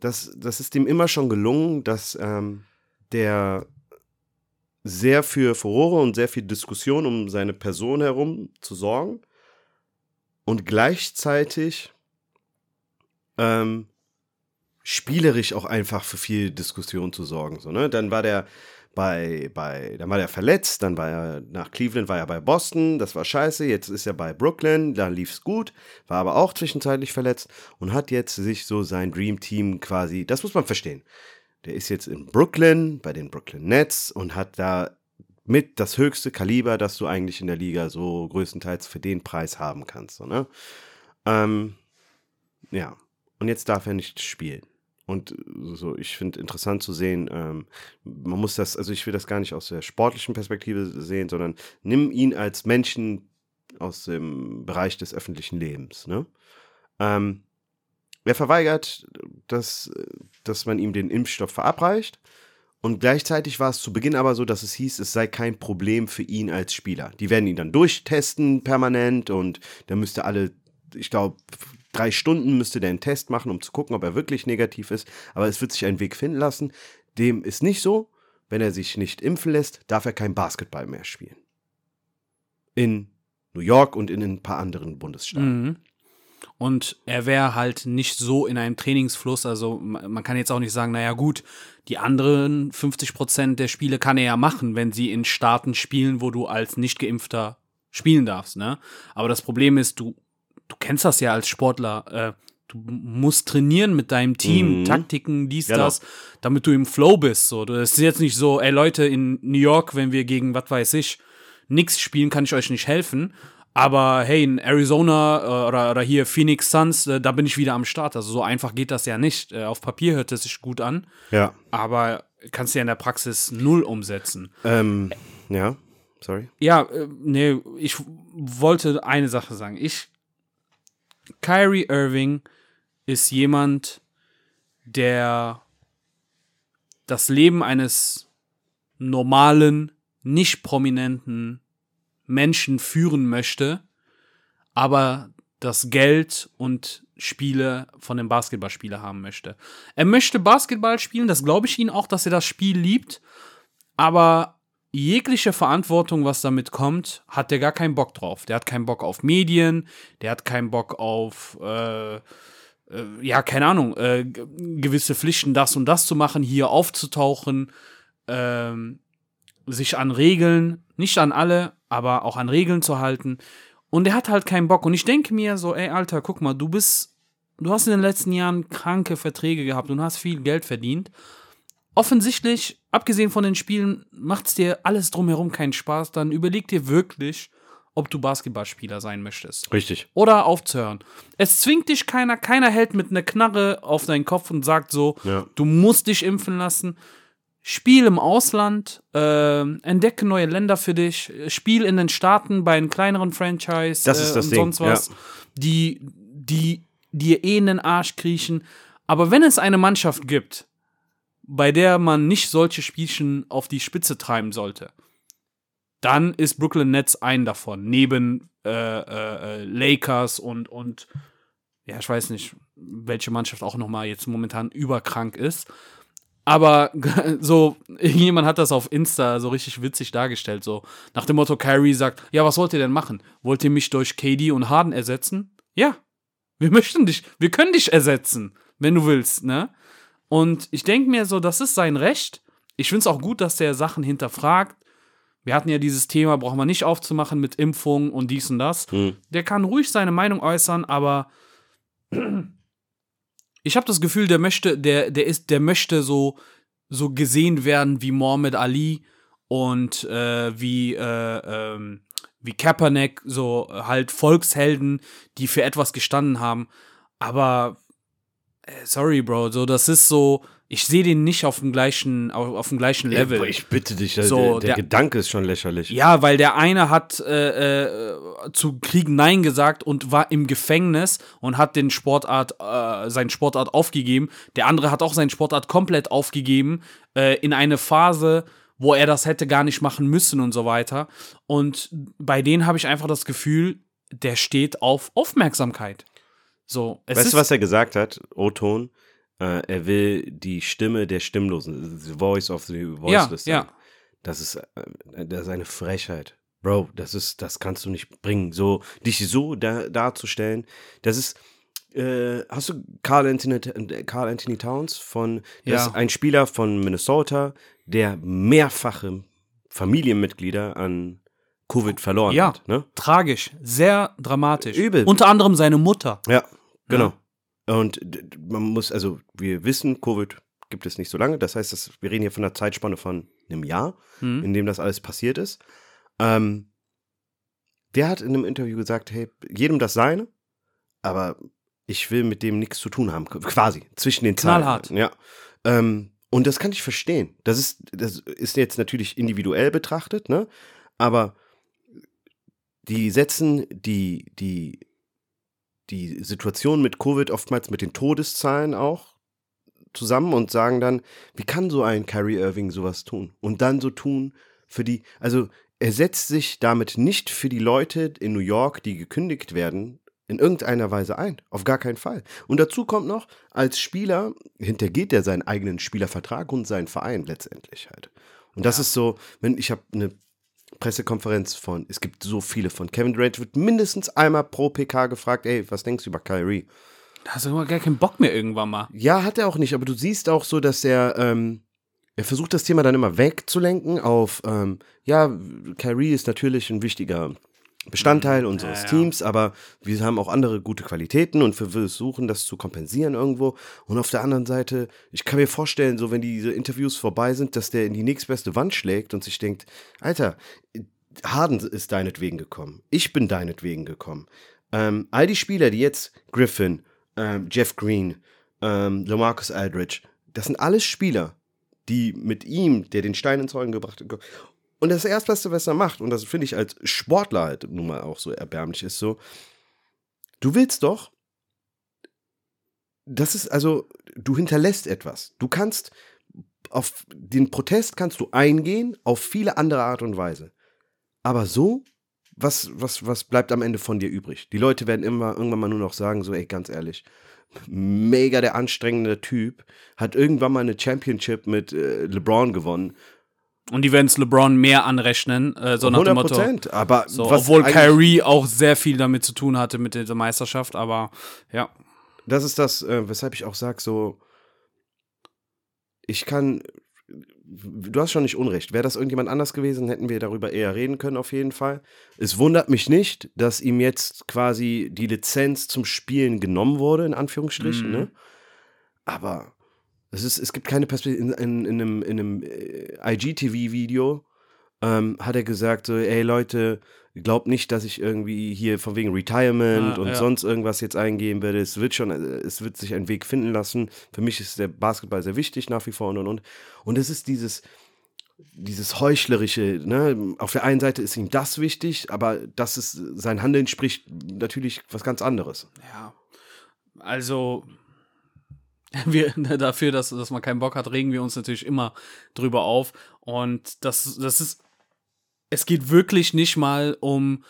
das, das ist dem immer schon gelungen, dass ähm, der sehr für Furore und sehr viel Diskussion um seine Person herum zu sorgen und gleichzeitig ähm, spielerisch auch einfach für viel Diskussion zu sorgen. So, ne? Dann war der bei, bei, dann war der verletzt, dann war er nach Cleveland, war er bei Boston, das war scheiße, jetzt ist er bei Brooklyn, da lief's gut, war aber auch zwischenzeitlich verletzt und hat jetzt sich so sein Dream Team quasi, das muss man verstehen. Der ist jetzt in Brooklyn, bei den Brooklyn Nets und hat da mit das höchste Kaliber, das du eigentlich in der Liga so größtenteils für den Preis haben kannst. So, ne? ähm, ja, und jetzt darf er nicht spielen. Und so, ich finde interessant zu sehen, ähm, man muss das, also ich will das gar nicht aus der sportlichen Perspektive sehen, sondern nimm ihn als Menschen aus dem Bereich des öffentlichen Lebens. Ne? Ähm, er verweigert, dass, dass man ihm den Impfstoff verabreicht. Und gleichzeitig war es zu Beginn aber so, dass es hieß, es sei kein Problem für ihn als Spieler. Die werden ihn dann durchtesten permanent und der müsste alle, ich glaube, drei Stunden müsste der einen Test machen, um zu gucken, ob er wirklich negativ ist. Aber es wird sich ein Weg finden lassen. Dem ist nicht so. Wenn er sich nicht impfen lässt, darf er kein Basketball mehr spielen. In New York und in ein paar anderen Bundesstaaten. Mhm. Und er wäre halt nicht so in einem Trainingsfluss. Also ma- man kann jetzt auch nicht sagen, naja gut, die anderen 50 Prozent der Spiele kann er ja machen, wenn sie in Staaten spielen, wo du als Nicht-Geimpfter spielen darfst. Ne? Aber das Problem ist, du, du kennst das ja als Sportler. Äh, du musst trainieren mit deinem Team, Mhm. Taktiken, dies, Genau. das, damit du im Flow bist. So, das ist jetzt nicht so, ey Leute, in New York, wenn wir gegen, was weiß ich, nix spielen, kann ich euch nicht helfen. Aber hey, in Arizona äh, oder, oder hier Phoenix Suns, äh, da bin ich wieder am Start. Also so einfach geht das ja nicht. Äh, auf Papier hört es sich gut an. Ja. Aber kannst du ja in der Praxis null umsetzen. Ähm, ja, sorry. Ja, nee, ich wollte eine Sache sagen. Ich, Kyrie Irving ist jemand, der das Leben eines normalen, nicht prominenten Menschen führen möchte, aber das Geld und Spiele von dem Basketballspieler haben möchte. Er möchte Basketball spielen, das glaube ich ihm auch, dass er das Spiel liebt, aber jegliche Verantwortung, was damit kommt, hat der gar keinen Bock drauf. Der hat keinen Bock auf Medien, der hat keinen Bock auf, äh, äh, ja, keine Ahnung, äh, gewisse Pflichten, das und das zu machen, hier aufzutauchen, ähm, sich an Regeln, nicht an alle, aber auch an Regeln zu halten. Und er hat halt keinen Bock. Und ich denke mir so, ey, Alter, guck mal, du bist, du hast in den letzten Jahren kranke Verträge gehabt und hast viel Geld verdient offensichtlich, abgesehen von den Spielen, macht es dir alles drumherum keinen Spaß, dann überleg dir wirklich, ob du Basketballspieler sein möchtest. Richtig. Oder aufzuhören. Es zwingt dich keiner, keiner hält mit einer Knarre auf deinen Kopf und sagt so, Ja. du musst dich impfen lassen. Spiel im Ausland, äh, entdecke neue Länder für dich, spiel in den Staaten bei einem kleineren Franchise Das ist äh, das und Ding, sonst was, die, die dir eh in den Arsch kriechen. Aber wenn es eine Mannschaft gibt, bei der man nicht solche Spielchen auf die Spitze treiben sollte, dann ist Brooklyn Nets ein davon, neben äh, äh, äh, Lakers und, und ja, ich weiß nicht, welche Mannschaft auch nochmal jetzt momentan überkrank ist. Aber [laughs] so, jemand hat das auf Insta so richtig witzig dargestellt, so nach dem Motto, Kyrie sagt, ja, was wollt ihr denn machen? Wollt ihr mich durch KD und Harden ersetzen? Ja, wir möchten dich, wir können dich ersetzen, wenn du willst, ne? Und ich denke mir so, das ist sein Recht. Ich finde es auch gut, dass der Sachen hinterfragt. Wir hatten ja dieses Thema, brauchen wir nicht aufzumachen mit Impfung und dies und das. Hm. Der kann ruhig seine Meinung äußern, aber [clears throat] [clears throat] ich habe das Gefühl, der möchte, der, der ist, der möchte so, so gesehen werden wie Mohammed Ali und äh, wie, äh, ähm, wie Kaepernick, so halt Volkshelden, die für etwas gestanden haben. Aber äh, sorry, Bro, so das ist so, ich sehe den nicht auf dem gleichen, auf, auf dem gleichen Level. Ja, ich bitte dich, der, So, der, der der- Gedanke ist schon lächerlich. Ja, weil der eine hat äh, äh, zu Krieg Nein gesagt und war im Gefängnis und hat den Sportart, äh, sein Sportart aufgegeben. Der andere hat auch seinen Sportart komplett aufgegeben äh, in eine Phase, wo er das hätte gar nicht machen müssen und so weiter. Und bei denen habe ich einfach das Gefühl, der steht auf Aufmerksamkeit. So, weißt du, was er gesagt hat, O-Ton? Äh, er will die Stimme der Stimmlosen, the voice of the voiceless Ja, sein. ja. Das ist, äh, das ist eine Frechheit. Bro, das ist, das kannst du nicht bringen. So, dich so da, darzustellen, das ist, äh, hast du Carl Anthony, Carl Anthony Towns von, das Ja. ist ein Spieler von Minnesota, der mehrfache Familienmitglieder an Covid verloren Ja. hat. Ne? tragisch, sehr dramatisch. Übel. Unter anderem seine Mutter. Ja, genau. Und man muss, also wir wissen, Covid gibt es nicht so lange. Das heißt, dass, wir reden hier von einer Zeitspanne von einem Jahr, Hm. in dem das alles passiert ist. Ähm, der hat in einem Interview gesagt, hey, jedem das seine, aber ich will mit dem nichts zu tun haben, quasi, zwischen den Zeilen. Knallhart. Ja. Ähm, und das kann ich verstehen. Das ist, das ist jetzt natürlich individuell betrachtet, ne? Aber die setzen die, die, die Situation mit Covid oftmals mit den Todeszahlen auch zusammen und sagen dann, wie kann so ein Kyrie Irving sowas tun? Und dann so tun für die, also er setzt sich damit nicht für die Leute in New York, die gekündigt werden, in irgendeiner Weise ein. Auf gar keinen Fall. Und dazu kommt noch, als Spieler hintergeht er seinen eigenen Spielervertrag und seinen Verein letztendlich halt. Und das ist so, wenn ich habe eine Pressekonferenz von, es gibt so viele von Kevin Durant, wird mindestens einmal pro PK gefragt, ey, was denkst du über Kyrie? Da hast du immer gar keinen Bock mehr irgendwann mal. Ja, hat er auch nicht, aber du siehst auch so, dass er, ähm, er versucht das Thema dann immer wegzulenken auf, ähm, ja, Kyrie ist natürlich ein wichtiger Bestandteil unseres ja. Teams, aber wir haben auch andere gute Qualitäten und wir versuchen das zu kompensieren irgendwo. Und auf der anderen Seite, ich kann mir vorstellen, so wenn diese Interviews vorbei sind, dass der in die nächstbeste Wand schlägt und sich denkt, Alter, Harden ist deinetwegen gekommen. Ich bin deinetwegen gekommen. Ähm, all die Spieler, die jetzt Griffin, ähm, Jeff Green, ähm, Lamarcus Aldridge, das sind alles Spieler, die mit ihm, der den Stein ins Rollen gebracht hat. Und das Erstbeste, was er macht, und das finde ich als Sportler halt nun mal auch so erbärmlich, ist so, du willst doch, das ist also, du hinterlässt etwas. Du kannst, auf den Protest kannst du eingehen, auf viele andere Art und Weise. Aber so, was, was, was bleibt am Ende von dir übrig? Die Leute werden immer irgendwann mal nur noch sagen, so, ey, ganz ehrlich, mega der anstrengende Typ, hat irgendwann mal eine Championship mit äh, LeBron gewonnen. Und die werden es LeBron mehr anrechnen, äh, so nach 100 dem Motto. Prozent. Aber So, was obwohl Kyrie auch sehr viel damit zu tun hatte mit dieser Meisterschaft, aber ja. das ist das, äh, weshalb ich auch sage, so, ich kann, du hast schon nicht Unrecht. Wäre das irgendjemand anders gewesen, hätten wir darüber eher reden können, auf jeden Fall. Es wundert mich nicht, dass ihm jetzt quasi die Lizenz zum Spielen genommen wurde, in Anführungsstrichen, Mhm. ne? Aber es, ist, es gibt keine Perspektive. In, in, in einem, in einem äh, IGTV-Video ähm, hat er gesagt, so, ey Leute, glaubt nicht, dass ich irgendwie hier von wegen Retirement Ah, und ja. sonst irgendwas jetzt eingehen werde. Es wird schon, äh, es wird sich ein Weg finden lassen. Für mich ist der Basketball sehr wichtig nach wie vor und und und. Und es ist dieses, dieses heuchlerische, ne? Auf der einen Seite ist ihm das wichtig, aber das ist, sein Handeln spricht natürlich was ganz anderes. Ja. Also, [laughs] wir, dafür, dass, dass man keinen Bock hat, regen wir uns natürlich immer drüber auf. Und das, das ist, es geht wirklich nicht mal um,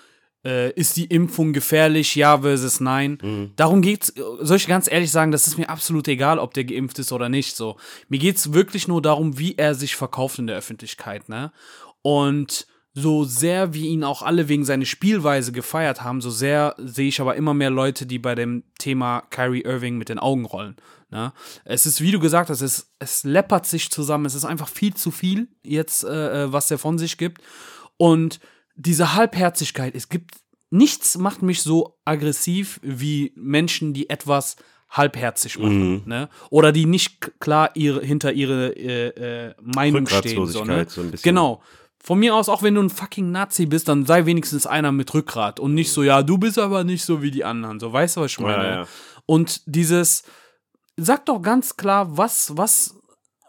äh, ist die Impfung gefährlich, ja versus nein. Darum geht's, soll ich ganz ehrlich sagen, das ist mir absolut egal, ob der geimpft ist oder nicht. So, mir geht's wirklich nur darum, wie er sich verkauft in der Öffentlichkeit, ne? Und so sehr wir ihn auch alle wegen seiner Spielweise gefeiert haben, so sehr sehe ich aber immer mehr Leute, die bei dem Thema Kyrie Irving mit den Augen rollen. Ne? Es ist, wie du gesagt hast, es, es läppert sich zusammen. Es ist einfach viel zu viel jetzt, äh, äh, was er von sich gibt. Und diese Halbherzigkeit, es gibt nichts macht mich so aggressiv wie Menschen, die etwas halbherzig machen, ne? Oder die nicht klar ihre, hinter ihre äh, äh, Meinung stehen. So, ne? So ein bisschen. Genau. Von mir aus, auch wenn du ein fucking Nazi bist, dann sei wenigstens einer mit Rückgrat und nicht so, ja, du bist aber nicht so wie die anderen. So, weißt du, was ich meine? Ja, ja. Und dieses, sag doch ganz klar, was, was,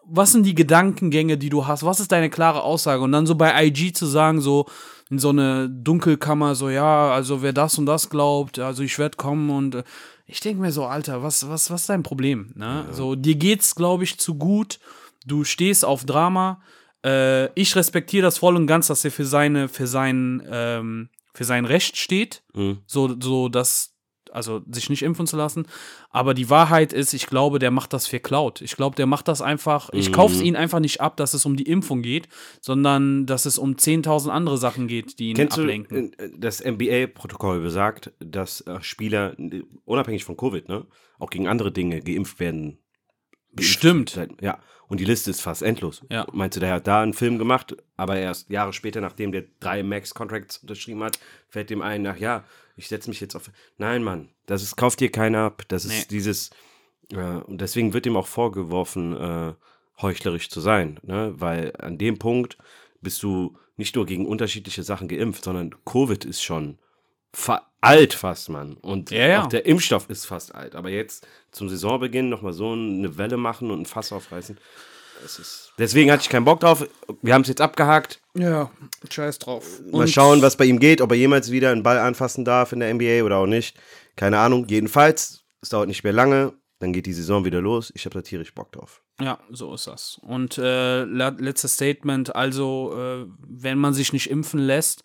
was sind die Gedankengänge, die du hast? Was ist deine klare Aussage? Und dann so bei IG zu sagen, so in so eine Dunkelkammer, so, ja, also wer das und das glaubt, also ich werde kommen und äh, ich denke mir so, Alter, was, was, was ist dein Problem? Ne? So, dir geht's, glaube ich, zu gut. Du stehst auf Drama. Äh, ich respektiere das voll und ganz, dass er für seine, für sein, ähm, für sein Recht steht. Mhm. So, so, dass, also sich nicht impfen zu lassen. Aber die Wahrheit ist, ich glaube, der macht das für Cloud. Ich glaube, der macht das einfach, ich Mhm. kaufe es ihn einfach nicht ab, dass es um die Impfung geht, sondern dass es um 10.000 andere Sachen geht, die ihn Kennst ablenken. du, äh, das NBA-Protokoll besagt, dass äh, Spieler, äh, unabhängig von Covid, ne, auch gegen andere Dinge geimpft werden. geimpft Stimmt. sein. Ja, und die Liste ist fast endlos. Ja. Meinst du, der hat da einen Film gemacht, aber erst Jahre später, nachdem der drei Max-Contracts unterschrieben hat, fällt dem ein, ach ja, ich setze mich jetzt auf. Nein, Mann, das ist, kauft dir keiner ab. Das ist Nee. dieses, äh, und deswegen wird ihm auch vorgeworfen, äh, heuchlerisch zu sein, ne? Weil an dem Punkt bist du nicht nur gegen unterschiedliche Sachen geimpft, sondern Covid ist schon fa alt fast, Mann. Und Ja, ja. auch der Impfstoff ist fast alt. Aber jetzt zum Saisonbeginn nochmal so eine Welle machen und ein Fass aufreißen. Deswegen hatte ich keinen Bock drauf. Wir haben es jetzt abgehakt. Ja, scheiß drauf. Mal schauen, was bei ihm geht, ob er jemals wieder einen Ball anfassen darf in der NBA oder auch nicht. Keine Ahnung. Jedenfalls, es dauert nicht mehr lange. Dann geht die Saison wieder los. Ich habe da tierisch Bock drauf. Ja, so ist das. Und äh, letztes Statement, also äh, wenn man sich nicht impfen lässt,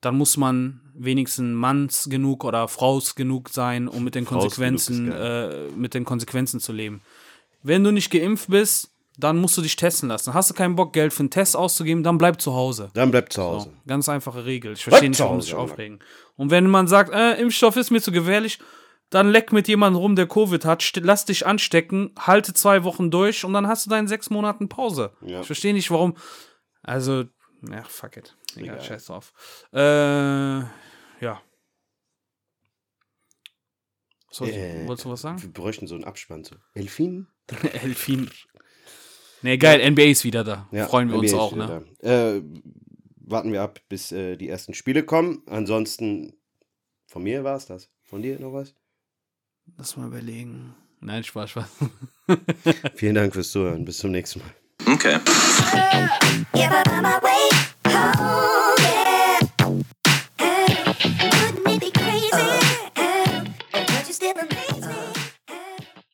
dann muss man wenigstens Manns genug oder Fraus genug sein, um mit den Fraus Konsequenzen, äh, mit den Konsequenzen zu leben. Wenn du nicht geimpft bist, dann musst du dich testen lassen. Hast du keinen Bock, Geld für einen Test auszugeben, dann bleib zu Hause. Dann bleibt zu So, Hause. ganz einfache Regel. Ich verstehe nicht, zu warum Hause, sich aufregen. Und wenn man sagt, äh, Impfstoff ist mir zu gefährlich, dann leck mit jemandem rum, der Covid hat, lass dich anstecken, halte zwei Wochen durch und dann hast du deinen sechs Monaten Pause. Ja. Ich verstehe nicht, warum. Also, ja, fuck it. Egal, Egal. scheiß drauf. Äh, ja. Ich, Äh, wolltest du was sagen? Wir bräuchten so einen Abspann. So. Elfin? [laughs] Elfin. Nee, geil, NBA ist wieder da. Freuen wir NBA uns auch, ne? Äh, warten wir ab, bis äh, die ersten Spiele kommen. Ansonsten, von mir war es das. Von dir noch was? Lass mal überlegen. Nein, Spaß, Spaß. [laughs] Vielen Dank fürs Zuhören. Bis zum nächsten Mal. Okay.